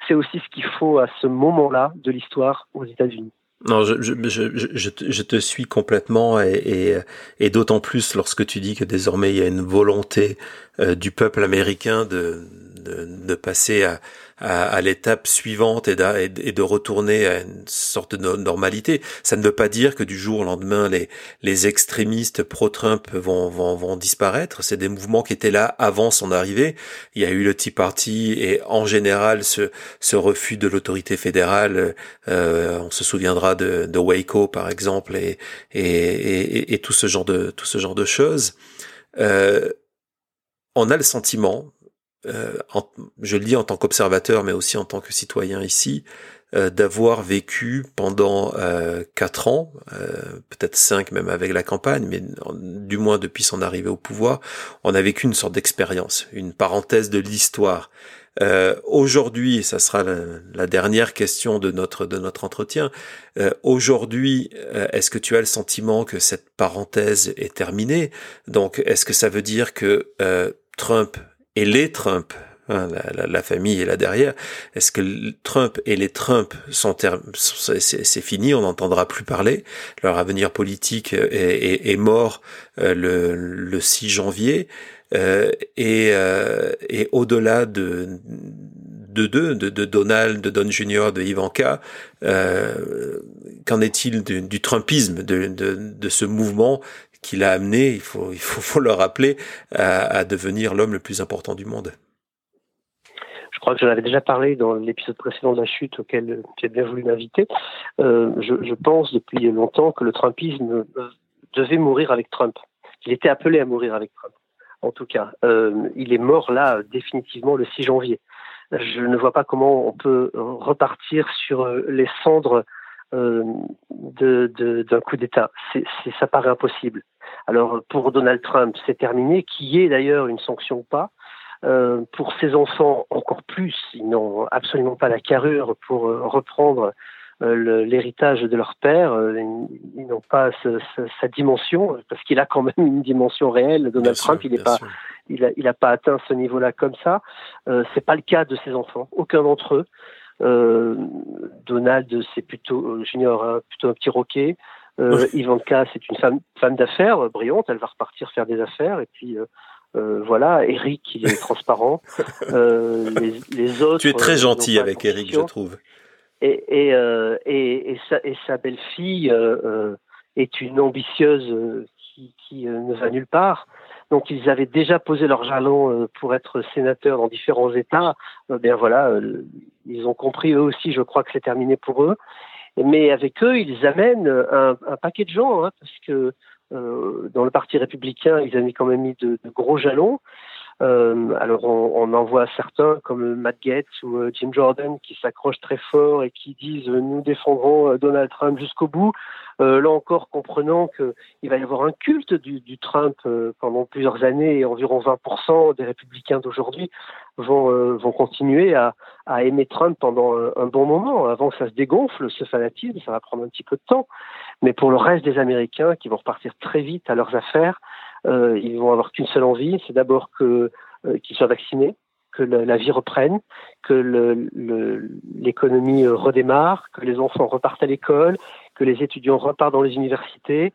c'est aussi ce qu'il faut à ce moment-là de l'histoire aux États-Unis. Non, je, je, te suis complètement et, d'autant plus lorsque tu dis que désormais il y a une volonté euh, du peuple américain de, de passer à, à, à l'étape suivante et, et, de retourner à une sorte de normalité. Ça ne veut pas dire que du jour au lendemain, les, les extrémistes pro-Trump vont, vont, vont disparaître. C'est des mouvements qui étaient là avant son arrivée. Il y a eu le Tea Party et en général ce, ce refus de l'autorité fédérale. Euh, on se souviendra de, de Waco par exemple et, et, et, tout ce genre de tout ce genre de choses. Euh, on a le sentiment, euh, je le dis en tant qu'observateur, mais aussi en tant que citoyen ici, euh, d'avoir vécu pendant euh, quatre ans, peut-être cinq même avec la campagne, mais du moins depuis son arrivée au pouvoir, on a vécu une sorte d'expérience, une parenthèse de l'histoire. aujourd'hui, ça sera la, dernière question de notre de notre entretien. aujourd'hui, est-ce que tu as le sentiment que cette parenthèse est terminée? Donc, est-ce que ça veut dire que Trump et les Trump, hein, la, famille est là derrière. Est-ce que Trump et les Trump sont c'est fini, on n'entendra plus parler. Leur avenir politique est, mort euh, le, le, 6 janvier. Euh, et, euh, et au-delà de de deux, de, Donald, de Don Junior, de Ivanka, qu'en est-il du, Trumpisme, de, ce mouvement qui l'a amené, il faut, le rappeler, à, devenir l'homme le plus important du monde. Je crois que j'en avais déjà parlé dans l'épisode précédent de la chute auquel tu as bien voulu m'inviter. Euh, je, pense depuis longtemps que le Trumpisme euh, devait mourir avec Trump. Il était appelé à mourir avec Trump. En tout cas, euh, il est mort là définitivement le 6 janvier. Je ne vois pas comment on peut repartir sur les cendres d'un coup d'État. Ça paraît impossible. Alors pour Donald Trump, c'est terminé, qui est d'ailleurs une sanction ou pas. Euh, pour ses enfants, encore plus, ils n'ont absolument pas la carrure pour euh, reprendre euh, l'héritage de leur père. Euh, ils, n'ont pas ce, sa dimension, parce qu'il a quand même une dimension réelle. Donald Trump, il n'est pas, il a, il a pas atteint ce niveau-là comme ça. Euh, c'est pas le cas de ses enfants, aucun d'entre eux. Euh, Donald, c'est plutôt Junior, hein, plutôt un petit roquet. Euh, Ivanka, c'est une femme, femme d'affaires euh, brillante. Elle va repartir faire des affaires. Et puis euh, euh voilà, Eric, il est transparent. Euh, les, les, autres. Tu es très gentil avec Eric, je trouve. Et, et, et, et, sa, belle-fille est une ambitieuse qui, qui ne va nulle part. Donc ils avaient déjà posé leur jalon pour être sénateurs dans différents États. bien voilà, ils ont compris eux aussi, je crois que c'est terminé pour eux. Mais avec eux, ils amènent un, un paquet de gens, hein, parce que euh, dans le Parti républicain, ils avaient quand même mis de, de gros jalons. Alors on, en voit certains comme Matt Gaetz ou Jim Jordan qui s'accrochent très fort et qui disent nous défendrons Donald Trump jusqu'au bout. là encore, comprenant qu'il va y avoir un culte du, Trump pendant plusieurs années et environ 20% des républicains d'aujourd'hui vont, vont continuer à, à aimer Trump pendant un, bon moment. Avant que ça se dégonfle, ce fanatisme, ça va prendre un petit peu de temps. Mais pour le reste des Américains qui vont repartir très vite à leurs affaires, euh, ils vont avoir qu'une seule envie, c'est d'abord que euh, qu'ils soient vaccinés, que la vie reprenne, que l'économie euh, redémarre, que les enfants repartent à l'école, que les étudiants repartent dans les universités,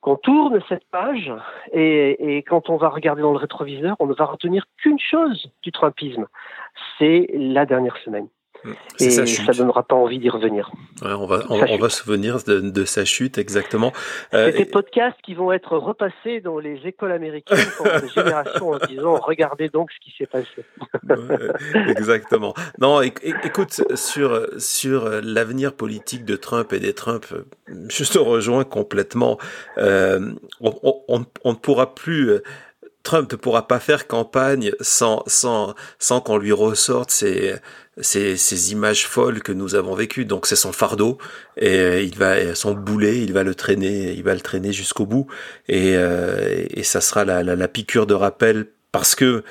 qu'on tourne cette page et, et, quand on va regarder dans le rétroviseur, on ne va retenir qu'une chose du Trumpisme, c'est la dernière semaine. Mm. Et ça ne donnera pas envie d'y revenir. on va, on, va se souvenir de, sa chute, exactement. Euh, c'est des podcasts qui vont être repassés dans les écoles américaines pendant des générations en disant regardez donc ce qui s'est passé. exactement. Non, écoute, sur, sur l'avenir politique de Trump et des Trump, je te rejoins complètement. Euh, on, on, ne pourra plus Trump ne pourra pas faire campagne sans, sans, sans qu'on lui ressorte ces, ces, ces, images folles que nous avons vécues. Donc c'est son fardeau et il va son boulet, il va le traîner, il va le traîner jusqu'au bout et, euh, et ça sera la, la, la, piqûre de rappel parce que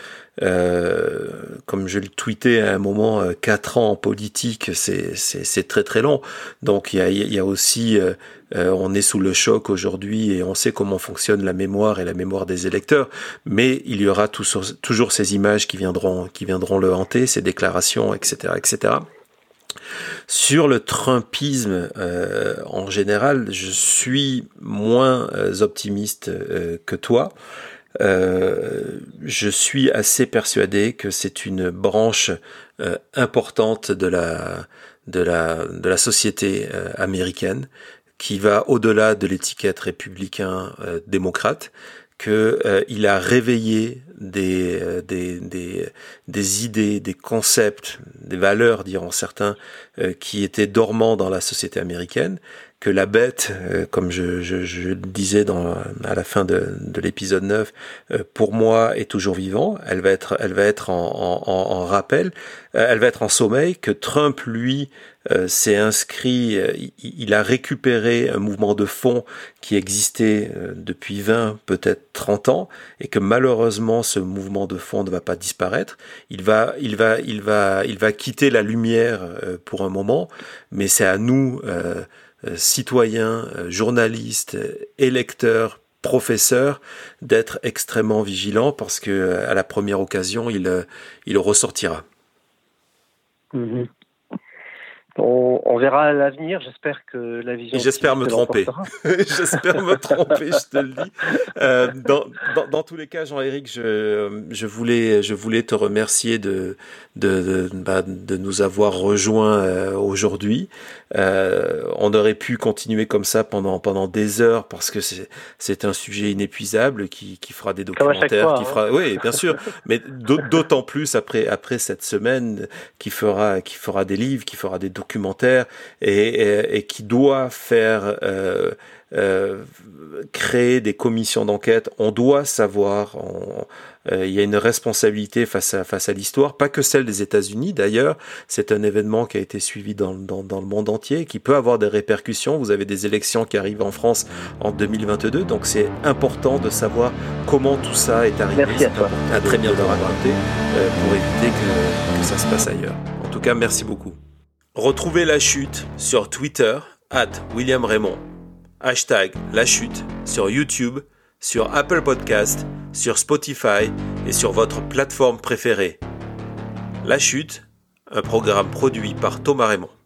euh, comme je le tweetais à un moment, euh, quatre ans en politique, c'est très très long. Donc il y a, y a, aussi, euh, euh, on est sous le choc aujourd'hui et on sait comment fonctionne la mémoire et la mémoire des électeurs. Mais il y aura toujours ces images qui viendront, qui viendront le hanter, ces déclarations, etc., etc. Sur le Trumpisme euh, en général, je suis moins optimiste que toi. Euh, je suis assez persuadé que c'est une branche euh, importante de la, de la, de la société euh, américaine qui va au-delà de l'étiquette républicain démocrate, que il a réveillé des, des, des, des, idées, des concepts, des valeurs, diront certains, qui étaient dormants dans la société américaine, que la bête, euh, comme je, je, je, disais dans, à la fin de, de l'épisode 9, euh, pour moi est toujours vivant. Elle va être, elle va être en, en, en rappel, euh, elle va être en sommeil. Que Trump, lui, s'est inscrit, il, a récupéré un mouvement de fond qui existait depuis 20, peut-être 30 ans, et que malheureusement ce mouvement de fond ne va pas disparaître. Il va, il va, il va, il va quitter la lumière pour un moment, mais c'est à nous. Euh, citoyens, euh, journalistes, électeurs, professeurs, d'être extrêmement vigilants parce que euh, à la première occasion, il, il ressortira. Mhm. On, verra à l'avenir. J'espère que la vision. J'espère me tromper. J'espère me tromper, je te le dis. Euh, dans, dans, dans, tous les cas, Jean-Éric, je, je, voulais, je voulais te remercier de, de, de, bah, de nous avoir rejoints euh, aujourd'hui. Euh, on aurait pu continuer comme ça pendant, pendant des heures parce que c'est un sujet inépuisable qui, qui fera des documentaires, qui hein. fera, oui, bien sûr, mais d'autant plus après, après cette semaine qui fera, qui fera des livres, qui fera des documentaires documentaire et, et, qui doit faire euh, euh, créer des commissions d'enquête. On doit savoir. Euh, il y a une responsabilité face à face à l'histoire, pas que celle des États-Unis d'ailleurs. C'est un événement qui a été suivi dans, dans, dans, le monde entier, qui peut avoir des répercussions. Vous avez des élections qui arrivent en France en 2022, donc c'est important de savoir comment tout ça est arrivé. Merci à toi. À très bientôt raconter pour éviter que, que ça se passe ailleurs. En tout cas, merci beaucoup. Retrouvez La Chute sur Twitter, at William Raymond. Hashtag La Chute sur YouTube, sur Apple Podcast, sur Spotify et sur votre plateforme préférée. La Chute, un programme produit par Thomas Raymond.